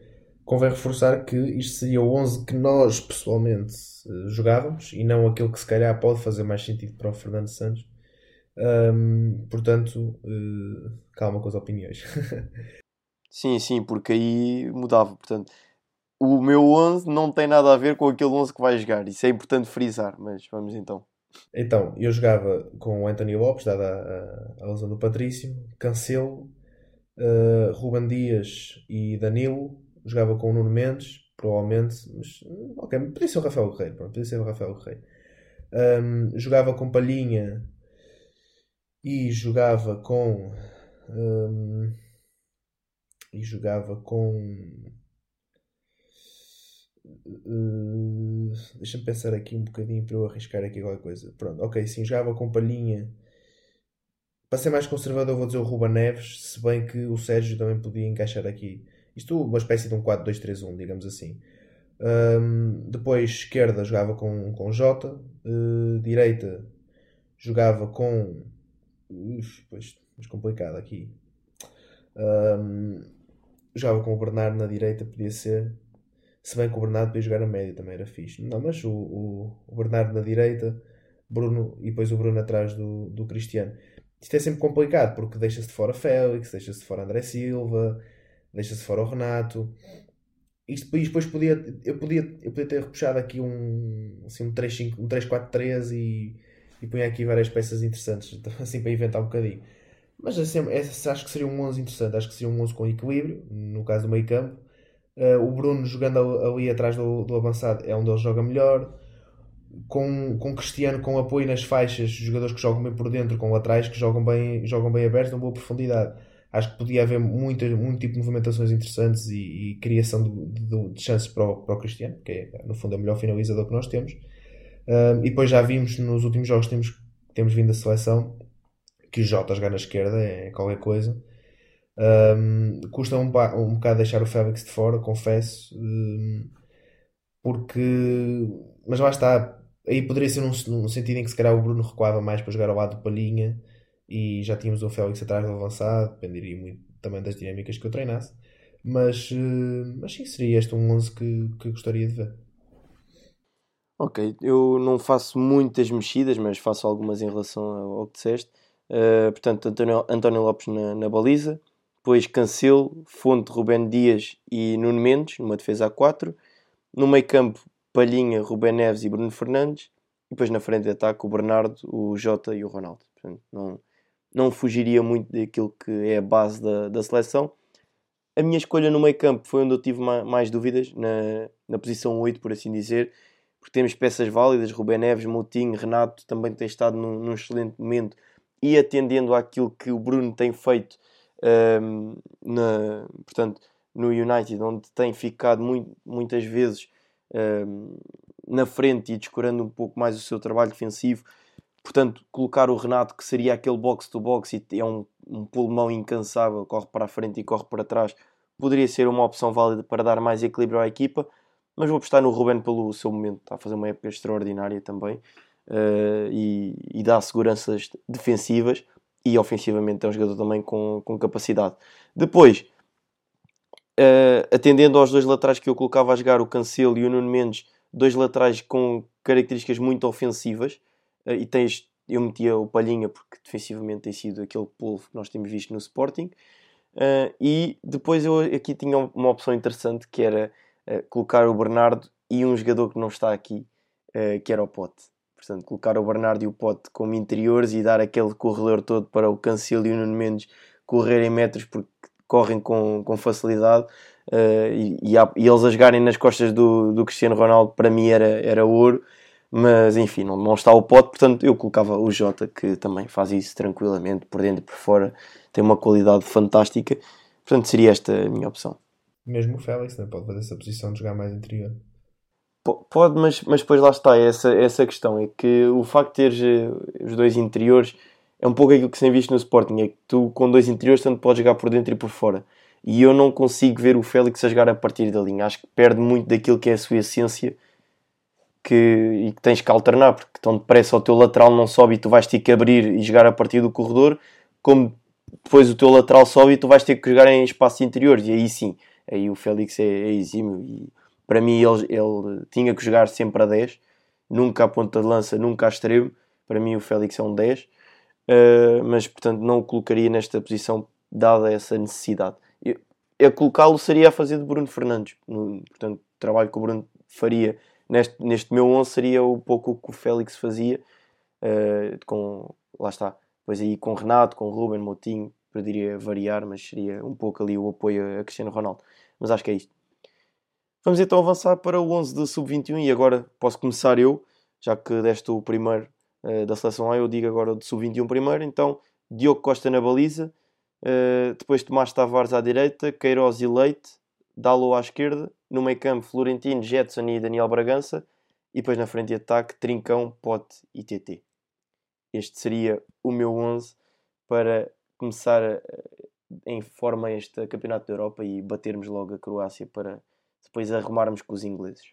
convém reforçar que isto seria o 11 que nós pessoalmente uh, jogávamos e não aquele que se calhar pode fazer mais sentido para o Fernando Santos. Um, portanto, uh, calma com as opiniões. sim, sim, porque aí mudava. Portanto, o meu 11 não tem nada a ver com aquele 11 que vai jogar. Isso é importante frisar, mas vamos então. Então, eu jogava com o Anthony Lopes, dada a, a, a lesão do Patrício, Cancelo, uh, Ruben Dias e Danilo, jogava com o Nuno Mendes, provavelmente, mas ok, podia ser o Rafael Guerreiro, pronto, podia ser o Rafael Guerreiro. Um, jogava com Palhinha e jogava com um, e jogava com uh, deixa-me pensar aqui um bocadinho para eu arriscar aqui qualquer coisa. Pronto, ok, sim, jogava com Palhinha. Para ser mais conservador, vou dizer o Ruba Neves, se bem que o Sérgio também podia encaixar aqui isto uma espécie de um 4-2-3-1, digamos assim. Um, depois, esquerda, jogava com, com Jota. Uh, direita, jogava com. Uf, pois, complicado aqui. Um, jogava com o Bernardo na direita, podia ser. Se bem que o Bernardo podia jogar a médio também era fixe. Não, mas o, o, o Bernardo na direita, Bruno e depois o Bruno atrás do, do Cristiano. Isto é sempre complicado porque deixa-se de fora Félix, deixa-se de fora André Silva, deixa-se de fora o Renato. Isto depois podia, eu, podia, eu podia ter repuxado aqui um, assim, um 3-4-3 e, e punha aqui várias peças interessantes, assim para inventar um bocadinho. Mas assim, acho que seria um 11 interessante, acho que seria um 11 com equilíbrio, no caso do meio campo. Uh, o Bruno jogando ali atrás do, do avançado é onde ele joga melhor. Com, com Cristiano com apoio nas faixas, jogadores que jogam bem por dentro, com laterais que jogam bem, jogam bem abertos, uma boa profundidade. Acho que podia haver muita, muito tipo de movimentações interessantes e, e criação de, de, de, chances para o, para o Cristiano, que é no fundo é o melhor finalizador que nós temos. Uh, e depois já vimos nos últimos jogos que temos, temos vindo da seleção que o Jota jogar na esquerda é qualquer coisa. Um, custa um, um bocado deixar o Félix de fora, confesso, um, porque. Mas lá está, aí poderia ser num, num, sentido em que se calhar o Bruno recuava mais para jogar ao lado do Palhinha e já tínhamos o Félix atrás do avançado, dependeria muito também das dinâmicas que eu treinasse. Mas, uh, mas sim, seria este um 11 que, que gostaria de ver. Ok, eu não faço muitas mexidas, mas faço algumas em relação ao que disseste. Uh, portanto, António, António Lopes na, na, baliza, depois Cancelo, Fonte, Rubén Dias e Nuno Mendes, numa defesa a 4. No meio campo, Palhinha, Rubén Neves e Bruno Fernandes. E depois na frente de ataque, o Bernardo, o Jota e o Ronaldo. Portanto, não, não fugiria muito daquilo que é a base da, da seleção. A minha escolha no meio campo foi onde eu tive mais, dúvidas, na, na posição 8, por assim dizer, porque temos peças válidas, Rubén Neves, Moutinho, Renato também tem estado num, num excelente momento e atendendo àquilo que o Bruno tem feito um, na, portanto, no United, onde tem ficado muito, muitas vezes um, na frente e descurando um pouco mais o seu trabalho defensivo. Portanto, colocar o Renato, que seria aquele box-to-box -box, e é um, um pulmão incansável, corre para a frente e corre para trás, poderia ser uma opção válida para dar mais equilíbrio à equipa. Mas vou apostar no Ruben pelo seu momento, está a fazer uma época extraordinária também uh, e, e, dá seguranças defensivas e ofensivamente é um jogador também com, com capacidade. Depois, uh, atendendo aos dois laterais que eu colocava a jogar, o Cancelo e o Nuno Mendes, dois laterais com características muito ofensivas, e tens, eu metia o Palhinha porque defensivamente tem sido aquele polvo que nós temos visto no Sporting. Uh, e depois eu aqui tinha uma opção interessante que era uh, colocar o Bernardo e um jogador que não está aqui, uh, que era o Pote. Portanto, colocar o Bernardo e o Pote como interiores e dar aquele corredor todo para o Cancelo e o Nuno Mendes correrem metros porque correm com, com facilidade e, e, e, eles a jogarem nas costas do, do Cristiano Ronaldo para mim era, era ouro mas enfim, não, não está o Pote portanto eu colocava o Jota que também faz isso tranquilamente, por dentro e por fora tem uma qualidade fantástica portanto seria esta a minha opção mesmo o Félix né? pode fazer essa posição de jogar mais interior Pode, mas, mas depois lá está essa, essa questão. É que o facto de teres eh, os dois interiores é um pouco aquilo que se tem visto no Sporting. É que tu com dois interiores tanto podes jogar por dentro e por fora. E eu não consigo ver o Félix a jogar a partir da linha. Acho que perde muito daquilo que é a sua essência que, e que tens que alternar, porque tão depressa o teu lateral não sobe e tu vais ter que abrir e jogar a partir do corredor, como depois o teu lateral sobe e tu vais ter que jogar em espaços interiores. E aí sim, aí o Félix é, é exímio e para mim, ele, ele tinha que jogar sempre a 10, nunca a ponta de lança, nunca a extremo. Para mim, o Félix é um 10, uh, eh, mas portanto, não o colocaria nesta posição, dada essa necessidade. a colocá-lo seria a fazer de Bruno Fernandes. No, portanto, trabalho que o Bruno faria neste, neste meu 11 seria um pouco o que o Félix fazia, uh, com, lá está, depois aí com Renato, com Ruben, Motinho, poderia variar, mas seria um pouco ali o apoio a Cristiano Ronaldo. Mas acho que é isto. Vamos então avançar para o 11 de sub-21 e agora posso começar eu, já que deste o primeiro uh, da seleção A, eu digo agora o de sub-21 primeiro. Então, Diogo Costa na baliza, uh, depois Tomás Tavares à direita, Queiroz e Leite, Dalo à esquerda, no meio campo Florentino, Jetson e Daniel Bragança, e depois na frente de ataque Trincão, Pote e TT. Este seria o meu 11 para começar uh, em forma este Campeonato da Europa e batermos logo a Croácia para depois arrumarmos com os ingleses.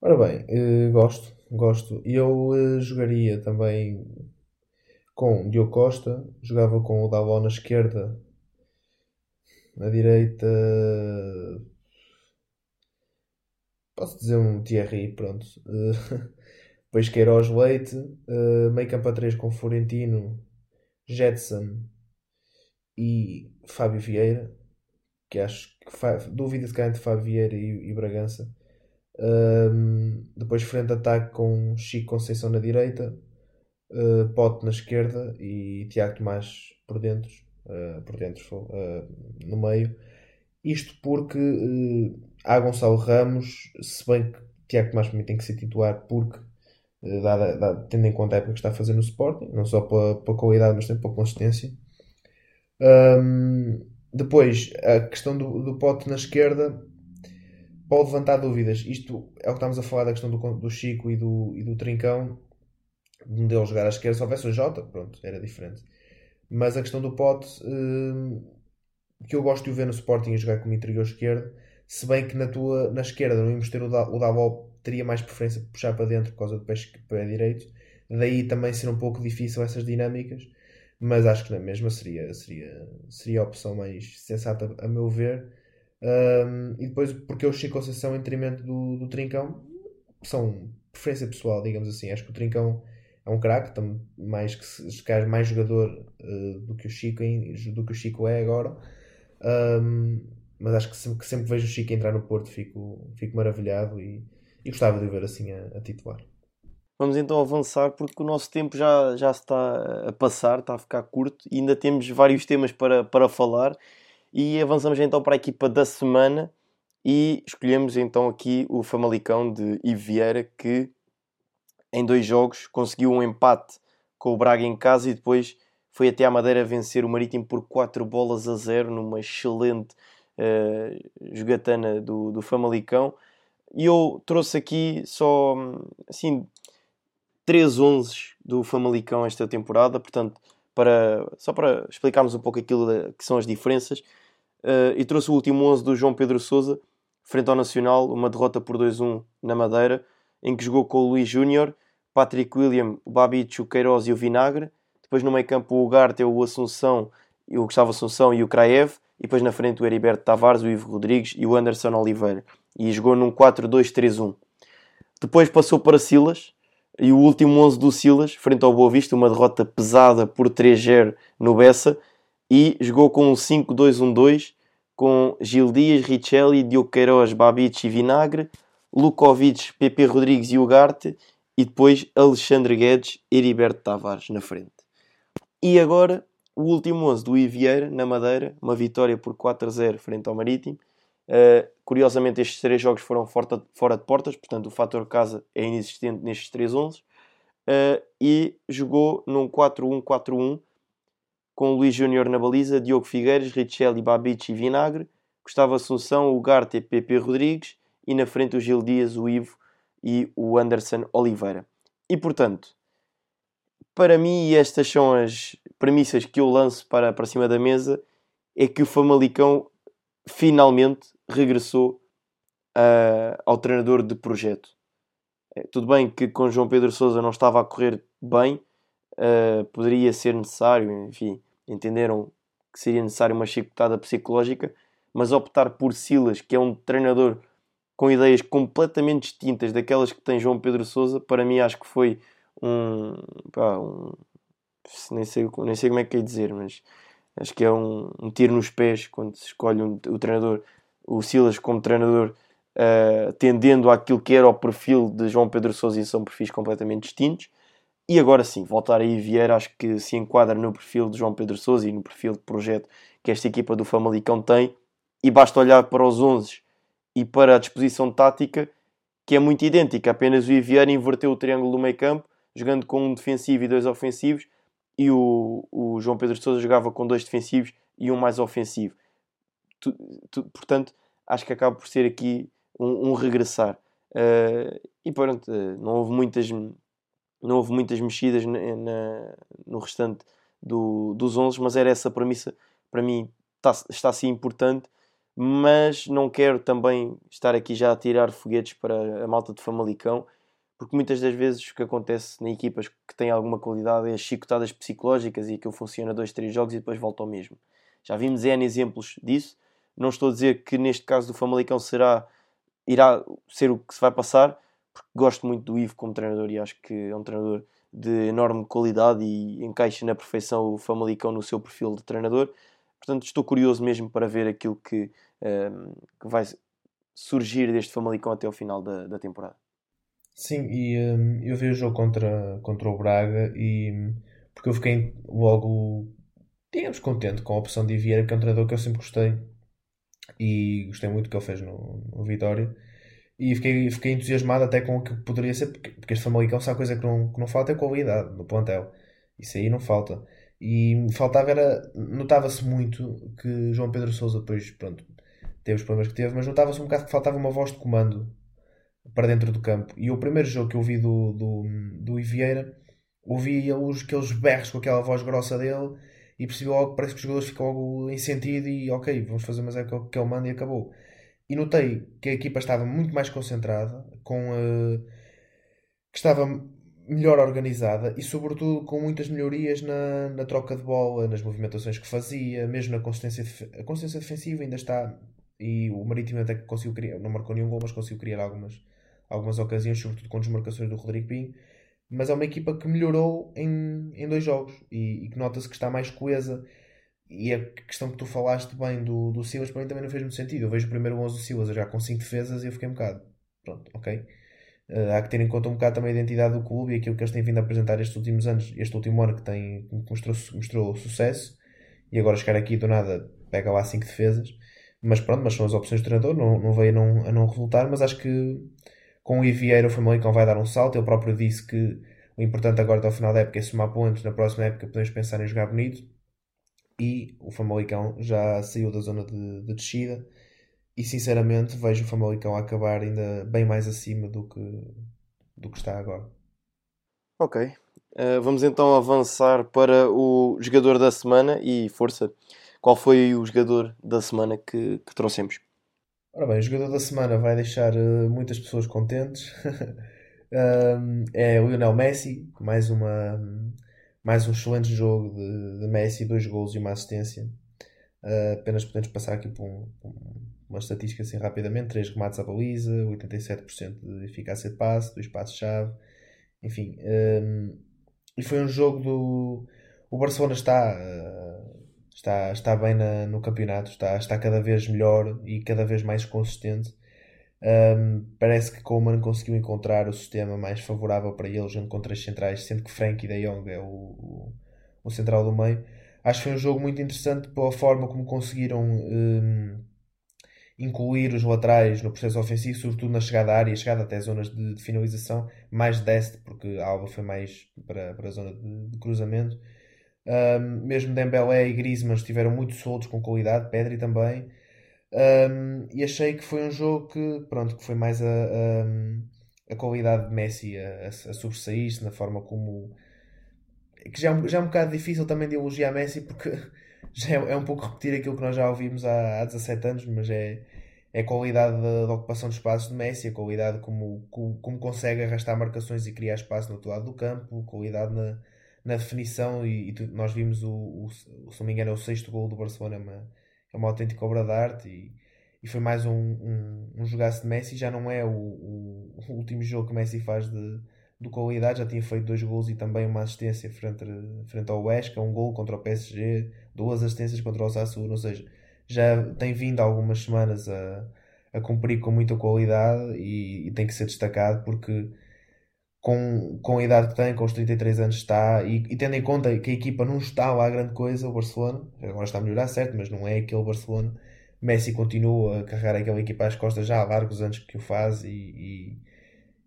Ora bem, eh, gosto, gosto. Eu eh, jogaria também com Diogo Costa, jogava com o Davó na esquerda. Na direita. Posso dizer um Thierry, pronto. Depois Queiroz Leite. meio campo a 3 com Florentino, Jetson e Fábio Vieira. Que acho que dúvida se cai entre Fábio Vieira e, e Bragança. depois frente ataque com Chico Conceição na direita, uh, Pote na esquerda e Tiago Tomás por dentro, uh, por dentro uh, no meio. Isto porque há Gonçalo Ramos, se bem que Tiago Tomás mim tem que ser titular porque dada, dada, tendo em conta a época que está a fazer no Sporting, não só para, para a qualidade, mas também para a consistência. Um, depois, a questão do, do pote na esquerda pode levantar dúvidas. Isto é o que estamos a falar da questão do, do Chico e do, e do Trincão, de um deles jogar à esquerda. Se houvesse o Jota, pronto, era diferente. Mas a questão do pote, hum, que eu gosto de o ver no Sporting a jogar como interior esquerdo, se bem que na, tua, na esquerda não íamos ter o, da, o teria mais preferência de puxar para dentro por causa do pé, pé direito. Daí também ser um pouco difícil essas dinâmicas mas acho que na mesma seria, seria, seria a opção mais sensata a meu ver. Um, e depois, porque o Chico Conceição em detrimento do, do Trincão, são preferência pessoal, digamos assim. Acho que o Trincão é um craque, mais que se mais jogador uh, do, que o Chico, do que o Chico é agora. Um, mas acho que sempre, que sempre vejo o Chico entrar no Porto fico, fico maravilhado e, e gostava de ver assim a, a titular. Vamos então avançar porque o nosso tempo já, já está a passar, está a ficar curto e ainda temos vários temas para, para falar. E avançamos então para a equipa da semana e escolhemos então aqui o Famalicão de Ivo Vieira que em dois jogos conseguiu um empate com o Braga em casa e depois foi até à Madeira vencer o Marítimo por 4 bolas a 0 numa excelente uh, jogatana do, do Famalicão. E eu trouxe aqui só assim três 11 do Famalicão esta temporada, portanto, para, só para explicarmos um pouco aquilo de, que são as diferenças, uh, e trouxe o último 11 do João Pedro Souza, frente ao Nacional, uma derrota por 2-1 na Madeira, em que jogou com o Luís Júnior, Patrick William, o Babich, o Queiroz e o Vinagre, depois no meio campo o Ugarte, o Assunção, o Gustavo Assunção e o Kraev, e depois na frente o Heriberto Tavares, o Ivo Rodrigues e o Anderson Oliveira, e jogou num 4-2-3-1. Depois passou para Silas, e o último 11 do Silas, frente ao Boa Vista, uma derrota pesada por 3-0 no Bessa, e jogou com um 5-2-1-2 com Gil Dias, Richelli, Diogo Queiroz, Babic e Vinagre, Lukovic, Pepe Rodrigues e Ugarte, e depois Alexandre Guedes e Heriberto Tavares na frente. E agora, o último 11 do Ivieira, na Madeira, uma vitória por 4-0 frente ao Marítimo, Uh, curiosamente, estes três jogos foram fora de portas, portanto, o fator casa é inexistente nestes três 11 uh, e jogou num 4-1-4-1 com Luís Júnior na baliza, Diogo Figueiras, Richelli, Babic e Vinagre, Gustavo Assunção, Ugarte e Pepe Rodrigues. E na frente o Gil Dias, o Ivo e o Anderson Oliveira. E portanto, para mim, estas são as premissas que eu lanço para, para cima da mesa, é que o Famalicão finalmente regressou uh, ao treinador de projeto. É, tudo bem que com João Pedro Sousa não estava a correr bem, uh, poderia ser necessário, enfim, entenderam que seria necessário uma chicotada psicológica, mas optar por Silas, que é um treinador com ideias completamente distintas daquelas que tem João Pedro Sousa, para mim acho que foi um, pá, um nem, sei, nem sei como é que é dizer, mas Acho que é um, um tiro nos pés quando se escolhe um, o treinador, o Silas como treinador, uh, tendendo àquilo que era o perfil de João Pedro Sousa e são perfis completamente distintos. E agora sim, voltar aí Vieira acho que se enquadra no perfil de João Pedro Sousa e no perfil de projeto que esta equipa do Famalicão tem. E basta olhar para os 11 e para a disposição tática, que é muito idêntica. Apenas o Vieira inverteu o triângulo do meio campo, jogando com um defensivo e dois ofensivos, e o, o João Pedro Sousa jogava com dois defensivos e um mais ofensivo. Tu, tu, portanto, acho que acaba por ser aqui um, um regressar. Uh, e pronto, não houve muitas, não houve muitas mexidas na, na, no restante do, dos 11, mas era essa premissa, para mim, está, está assim importante. Mas não quero também estar aqui já a tirar foguetes para a malta de Famalicão porque muitas das vezes o que acontece em equipas que têm alguma qualidade é as chicotadas psicológicas e aquilo funciona dois, três jogos e depois volta ao mesmo. Já vimos N exemplos disso. Não estou a dizer que neste caso do Famalicão será, irá ser o que se vai passar, porque gosto muito do Ivo como treinador e acho que é um treinador de enorme qualidade e encaixa na perfeição o Famalicão no seu perfil de treinador. Portanto, estou curioso mesmo para ver aquilo que, um, ehm, que vai surgir deste Famalicão até o final da, da temporada. Sim, e um, eu vi o jogo contra, contra o Braga e porque eu fiquei logo, digamos, contente com a opção de Vieira, que é um treinador que eu sempre gostei e gostei muito do que ele fez no, no Vitória e fiquei, fiquei entusiasmado até com o que poderia ser, porque, porque este Famalicão, há coisa que não, que não falta é qualidade no plantel. Isso aí não falta. E faltava era, notava-se muito que João Pedro Sousa depois, pronto, teve os problemas que teve, mas notava-se um bocado que faltava uma voz de comando para dentro do campo. E o primeiro jogo que eu vi do, do, do Ivieira, ouvi os, aqueles berros com aquela voz grossa dele e percebi logo, parece que os jogadores ficam logo em sentido e ok, vamos fazer mas é que, que ele manda e acabou. E notei que a equipa estava muito mais concentrada, com uh, que estava melhor organizada e sobretudo com muitas melhorias na, na troca de bola, nas movimentações que fazia, mesmo na consistência, a consistência defensiva ainda está e o Marítimo até conseguiu criar, não marcou nenhum gol, mas conseguiu criar algumas, algumas ocasiões, sobretudo com desmarcações do Rodrigo Pinho. Mas é uma equipa que melhorou em, em dois jogos e, e que nota-se que está mais coesa. E a questão que tu falaste bem do, do Silas para mim também não fez muito sentido. Eu vejo o primeiro 11 do Silas já com 5 defesas e eu fiquei um bocado. Pronto, ok. Uh, há que ter em conta um bocado também a identidade do clube e aquilo que eles têm vindo a apresentar estes últimos anos, este último ano que tem, mostrou, mostrou sucesso e agora chegar aqui do nada pega lá 5 defesas mas pronto, mas são as opções do treinador, não, não veio a não, a não resultar, mas acho que com o Ivieira o Famalicão vai dar um salto, ele próprio disse que o importante agora até ao final da época é somar pontos, na próxima época podemos pensar em jogar bonito, e o Famalicão já saiu da zona de, de descida, e sinceramente vejo o Famalicão acabar ainda bem mais acima do que, do que está agora. Ok, uh, vamos então avançar para o jogador da semana e força qual foi o jogador da semana que, que trouxemos? Ora bem, o jogador da semana vai deixar uh, muitas pessoas contentes. um, é o Lionel Messi, mais, uma, mais um excelente jogo de, de Messi, dois gols e uma assistência. Uh, apenas podemos passar aqui por, um, por, uma estatística assim rapidamente: 3 remates à baliza, 87% de eficácia de passe, 2 passos-chave, enfim. Um, e foi um jogo do. O Barcelona está. Uh, está, está bem na, no campeonato, está, está cada vez melhor e cada vez mais consistente. Um, parece que Coleman conseguiu encontrar o sistema mais favorável para eles junto com três centrais, sendo que Frank e De Jong é o, o, o, central do meio. Acho que foi um jogo muito interessante pela forma como conseguiram um, incluir os laterais no processo ofensivo, sobretudo na chegada à área, chegada até zonas de, de finalização, mais deste, porque a Alba foi mais para, para a zona de, de cruzamento. Um, mesmo Dembélé e Griezmann estiveram muito soltos com qualidade, Pedri também. Um, e achei que foi um jogo que, pronto, que foi mais a, a, a qualidade de Messi a, a, sobressair-se na forma como. que já, é já é um bocado difícil também de elogiar Messi porque já é, é, um pouco repetir aquilo que nós já ouvimos há, há 17 anos, mas é a qualidade da, da ocupação de espaços de Messi, a qualidade como, como, como consegue arrastar marcações e criar espaço no outro lado do campo, qualidade na na definição e, e tu, nós vimos o, o, se não me engano, é o sexto gol do Barcelona, é uma, é uma autêntica obra de arte e, e foi mais um, um, um jogaço de Messi, já não é o, o, o, último jogo que Messi faz de, de qualidade, já tinha feito dois gols e também uma assistência frente, frente ao Huesca, um gol contra o PSG, duas assistências contra o Sassuolo, ou seja, já tem vindo algumas semanas a, a cumprir com muita qualidade e, e tem que ser destacado porque com, com a idade que tem, com os 33 anos está, e, e, tendo em conta que a equipa não está lá grande coisa, o Barcelona, agora está a melhorar certo, mas não é aquele Barcelona. Messi continua a carregar aquela equipa às costas já há largos anos que o faz e, e,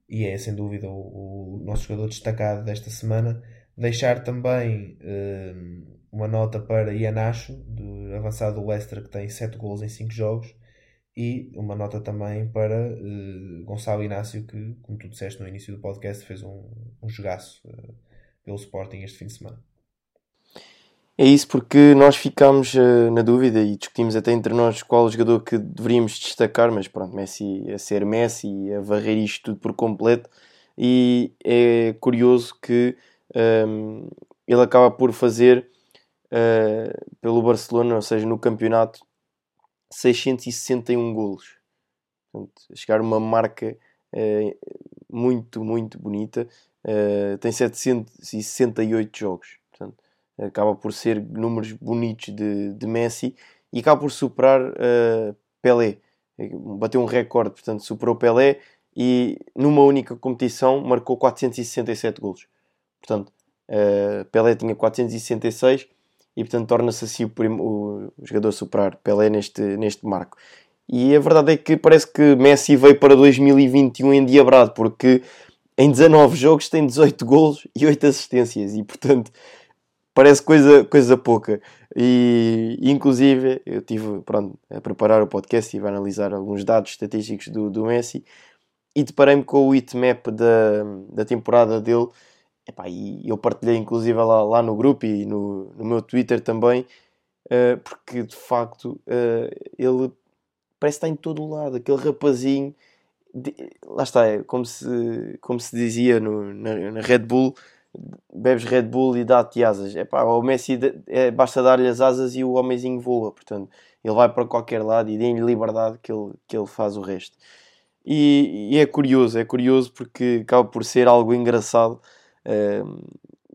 e é sem dúvida o, o, nosso jogador destacado desta semana. Deixar também um, uma nota para Ianacho, do avançado do Leicester, que tem 7 gols em 5 jogos e uma nota também para uh, Gonçalo Inácio, que, como tu disseste no início do podcast, fez um, um jogaço uh, pelo Sporting este fim de semana. É isso, porque nós ficámos uh, na dúvida e discutimos até entre nós qual jogador que deveríamos destacar, mas pronto, Messi a ser Messi, a varrer isto tudo por completo. E é curioso que um, ehm, ele acaba por fazer uh, pelo Barcelona, ou seja, no campeonato, 661 golos. Portanto, chegar uma marca uh, muito, muito bonita. Uh, tem 768 jogos. Portanto, acaba por ser números bonitos de, de Messi e acaba por superar uh, Pelé. Bateu um recorde, portanto, superou Pelé e numa única competição marcou 467 golos. Portanto, uh, Pelé tinha 466 e, portanto, torna-se assim o, o, jogador a superar Pelé neste, neste marco. E a verdade é que parece que Messi veio para 2021 endiabrado, porque em 19 jogos tem 18 golos e 8 assistências, e portanto parece coisa, coisa pouca. E inclusive eu tive pronto, a preparar o podcast e a analisar alguns dados estatísticos do, do Messi e deparei-me com o hitmap da, da temporada dele. Epá, e eu partilhei inclusive lá, lá no grupo e no, no meu Twitter também, uh, porque de facto uh, ele parece estar em todo o lado, aquele rapazinho. De, lá está, é como se, como se dizia no, na, na Red Bull, bebes Red Bull e dá-te asas. Epá, o Messi é, basta dar-lhe as asas e o homenzinho voa. Portanto, ele vai para qualquer lado e dê-lhe liberdade que ele, que ele faz o resto. E, e, é curioso, é curioso porque acaba por ser algo engraçado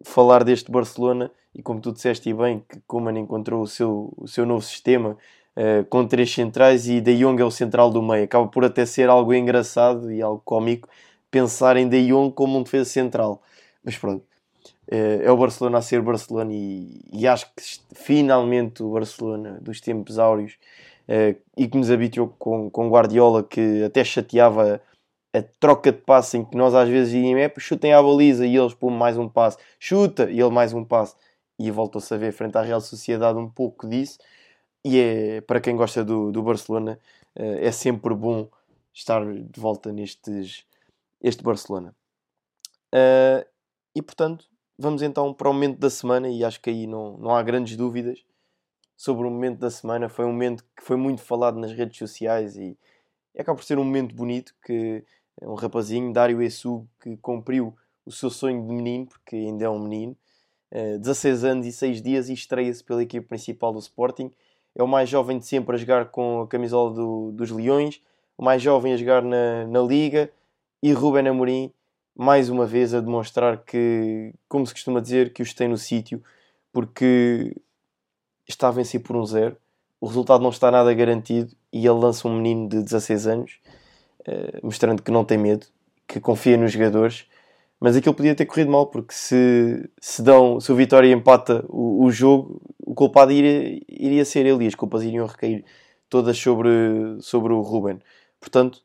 falar deste Barcelona e como tu disseste bem, que Koeman encontrou o seu, o seu novo sistema uh, com três centrais e De Jong é o central do meio. Acaba por até ser algo engraçado e algo cómico pensar em De Jong como um defesa central. Mas pronto, uh, é o Barcelona a ser Barcelona e, e acho que finalmente o Barcelona dos tempos áureos uh, e que nos habituou com, com Guardiola, que até chateava a troca de passe em que nós às vezes íamos, é, chutem à baliza e eles pôm mais um passe, chuta e ele mais um passe e voltou-se a ver frente à Real Sociedade um pouco disso. E é para quem gosta do, do Barcelona uh, é sempre bom estar de volta nestes este Barcelona. Uh, e portanto vamos então para o momento da semana e acho que aí não, não há grandes dúvidas sobre o momento da semana. Foi um momento que foi muito falado nas redes sociais e acaba por ser um momento bonito que um rapazinho, Dário Essu, que cumpriu o seu sonho de menino, porque ainda é um menino, 16 eh, anos e 6 dias e estreia-se pela equipe principal do Sporting. É o mais jovem de sempre a jogar com a camisola do, dos Leões, o mais jovem a jogar na, na Liga e Ruben Amorim, mais uma vez, a demonstrar que, como se costuma dizer, que os tem no sítio, porque está a vencer por um zero, o resultado não está nada garantido e ele lança um menino de 16 anos, mostrando que não tem medo, que confia nos jogadores. Mas aquilo podia ter corrido mal, porque se, se, dão, se o Vitória empata o, o jogo, o culpado iria, iria ser ele e as culpas iriam recair todas sobre, sobre o Ruben. Portanto,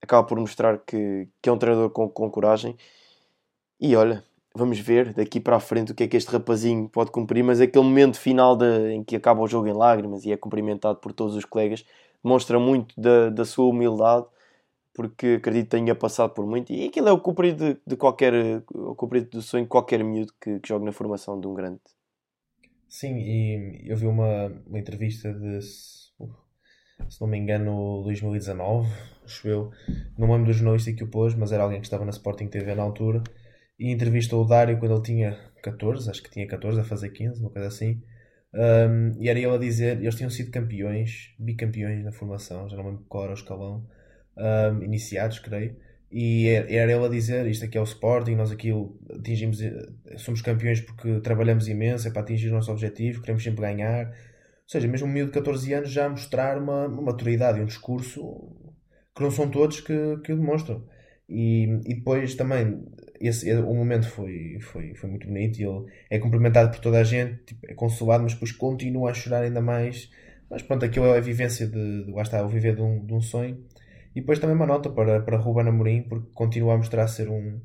acaba por mostrar que, que é um treinador com, com coragem. E olha, vamos ver daqui para a frente o que é que este rapazinho pode cumprir, mas aquele momento final de, em que acaba o jogo em lágrimas e é cumprimentado por todos os colegas demonstra muito da, da sua humildade, porque acredito que tenha passado por muito, e aquilo é o cumprido de, qualquer o cumprido do sonho de qualquer miúdo que, que jogue na formação de um grande. Sim, e eu vi uma, uma entrevista de, se não me engano, 2019, acho eu, não lembro do jornalista que o pôs, mas era alguém que estava na Sporting TV na altura, e entrevistou o Dário quando ele tinha 14, acho que tinha 14 a fazer 15, uma coisa assim. Um, e era ele a dizer, eles tinham sido campeões, bicampeões na formação, já não lembro qual era o escalão, um, iniciados, creio. E era ele a dizer: Isto aqui é o Sporting, nós aqui atingimos, somos campeões porque trabalhamos imenso, é para atingir o nosso objetivo, queremos sempre ganhar. Ou seja, mesmo um miúdo de 14 anos já mostrar uma, uma maturidade e um discurso que não são todos que, que o demonstram. E, e depois também esse, o momento foi, foi, foi muito bonito ele é cumprimentado por toda a gente, tipo, é consolado, mas depois continua a chorar ainda mais. Mas pronto, aquilo é a vivência de, de lá está, o viver de um, de um sonho. E depois também uma nota para, para Ruben Amorim, porque continua a mostrar ser um,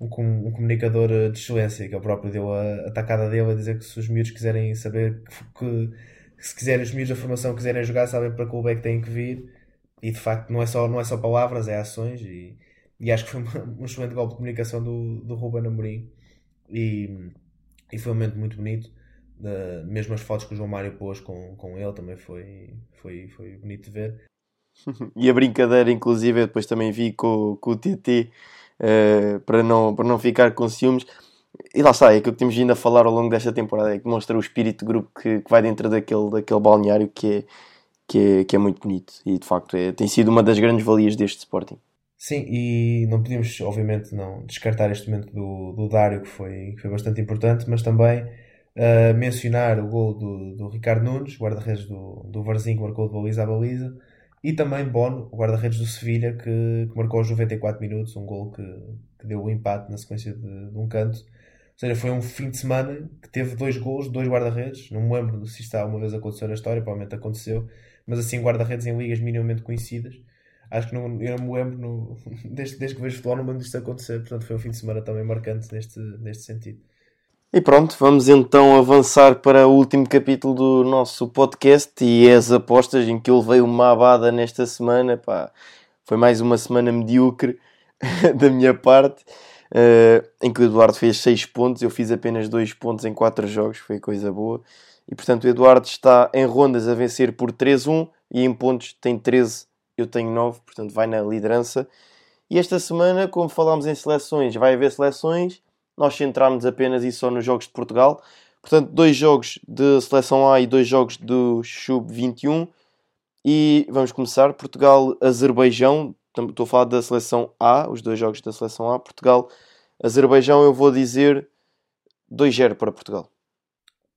um, um comunicador de excelência, que ele próprio deu a, a tacada dele a dizer que se os miúdos quiserem saber que, que se quiserem os miúdos da formação quiserem jogar, sabem para que o é têm que vir. E de facto não é só, não é só palavras, é ações e e acho que foi um excelente golpe de comunicação do, do Ruben Amorim. E, e foi um momento muito bonito. De, mesmo as fotos que o João Mário pôs com, com ele também foi, foi, foi bonito de ver. E a brincadeira, inclusive, eu depois também vi com, com o TT uh, eh, para, não, para não ficar com ciúmes. e lá está, é aquilo que temos vindo a falar ao longo desta temporada, é que demonstra o espírito de grupo que, que vai dentro daquele, daquele balneário que é, que, é, que é muito bonito e de facto é, tem sido uma das grandes valias deste Sporting. Sim, e não podíamos, obviamente, não descartar este momento do, do Dário, que foi, que foi bastante importante, mas também uh, mencionar o gol do, do Ricardo Nunes, guarda-redes do, do Varzim, que marcou de baliza a baliza, e também Bono, o guarda-redes do Sevilha, que, que, marcou aos 94 minutos, um gol que, que deu o empate na sequência de, de, um canto. Ou seja, foi um fim de semana que teve dois gols, dois guarda-redes. Não me lembro se isto alguma vez aconteceu na história, provavelmente aconteceu, mas assim, guarda-redes em ligas minimamente conhecidas. Acho que não, eu não me lembro, no, desde, desde que vejo futebol, não me lembro disto acontecer. Portanto, foi um fim de semana também marcante neste, neste sentido. E pronto, vamos então avançar para o último capítulo do nosso podcast e é as apostas em que eu levei uma abada nesta semana. Pá, foi mais uma semana medíocre da minha parte, uh, em que o Eduardo fez 6 pontos, eu fiz apenas 2 pontos em 4 jogos, foi coisa boa. E portanto o Eduardo está em rondas a vencer por 3-1 e em pontos tem 13, eu tenho 9, portanto vai na liderança. E esta semana, como falámos em seleções, vai haver seleções nós centrámos apenas e só nos jogos de Portugal. Portanto, dois jogos de seleção A e dois jogos do Sub-21. E vamos começar. Portugal-Azerbaijão. Estou a falar da seleção A, os dois jogos da seleção A. Portugal-Azerbaijão, eu vou dizer 2-0 para Portugal.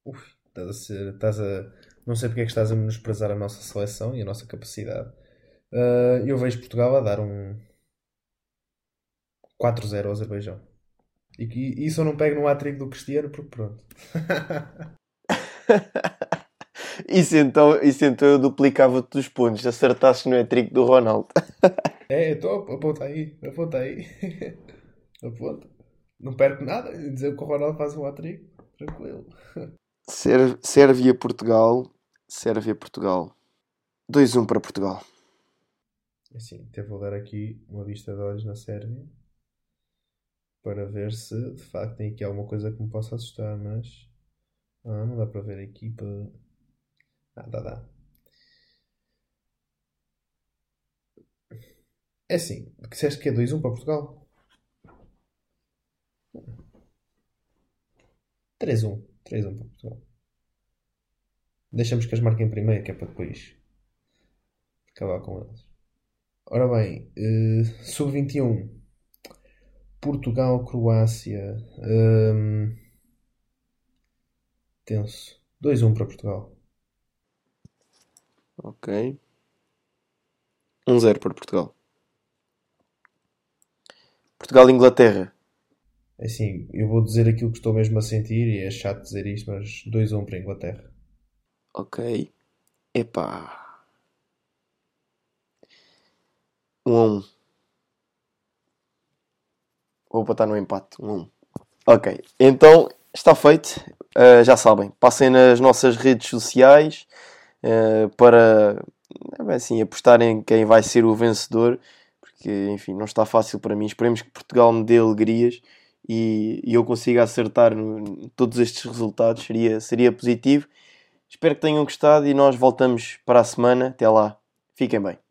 Uf, estás a ser. Estás a, não sei porque é que estás a menosprezar a nossa seleção e a nossa capacidade. Uh, eu vejo Portugal a dar um 4-0 ao Azerbaijão. E, e isso eu não pego no hat do Cristiano porque pronto. isso, então, isso então eu duplicava-te os pontos, acertasses no hat do Ronaldo. é, top, aponta aí, aponta aí. aponta. Não perco nada, dizer que o Ronaldo faz um hat tranquilo. Sérvia-Portugal, Sérvia-Portugal. 2-1 para Portugal. Assim, até vou dar aqui uma vista de olhos na Sérvia para ver se de facto tem aqui alguma coisa que me possa assustar, mas ah, não dá para ver a equipa. Ah, dá, dá. É assim, disseste que é 2-1 para Portugal? 3-1. 3-1 para Portugal. Deixamos que as marquem primeiro, que é para depois acabar com elas. Ora bem, uh, sub-21 Portugal, Croácia. Hum, tenso. 2-1 para Portugal. Ok. 1-0 para Portugal. Portugal-Inglaterra. É assim, eu vou dizer aquilo que estou mesmo a sentir e é chato dizer isto, mas 2-1 para a Inglaterra. Ok. Epá. 1-1. Vou botar no empate. Um. Ok, então está feito. Uh, já sabem, passem nas nossas redes sociais uh, para assim, apostarem quem vai ser o vencedor, porque enfim, não está fácil para mim. Esperemos que Portugal me dê alegrias e, e eu consiga acertar no, todos estes resultados, seria, seria positivo. Espero que tenham gostado e nós voltamos para a semana. Até lá, fiquem bem.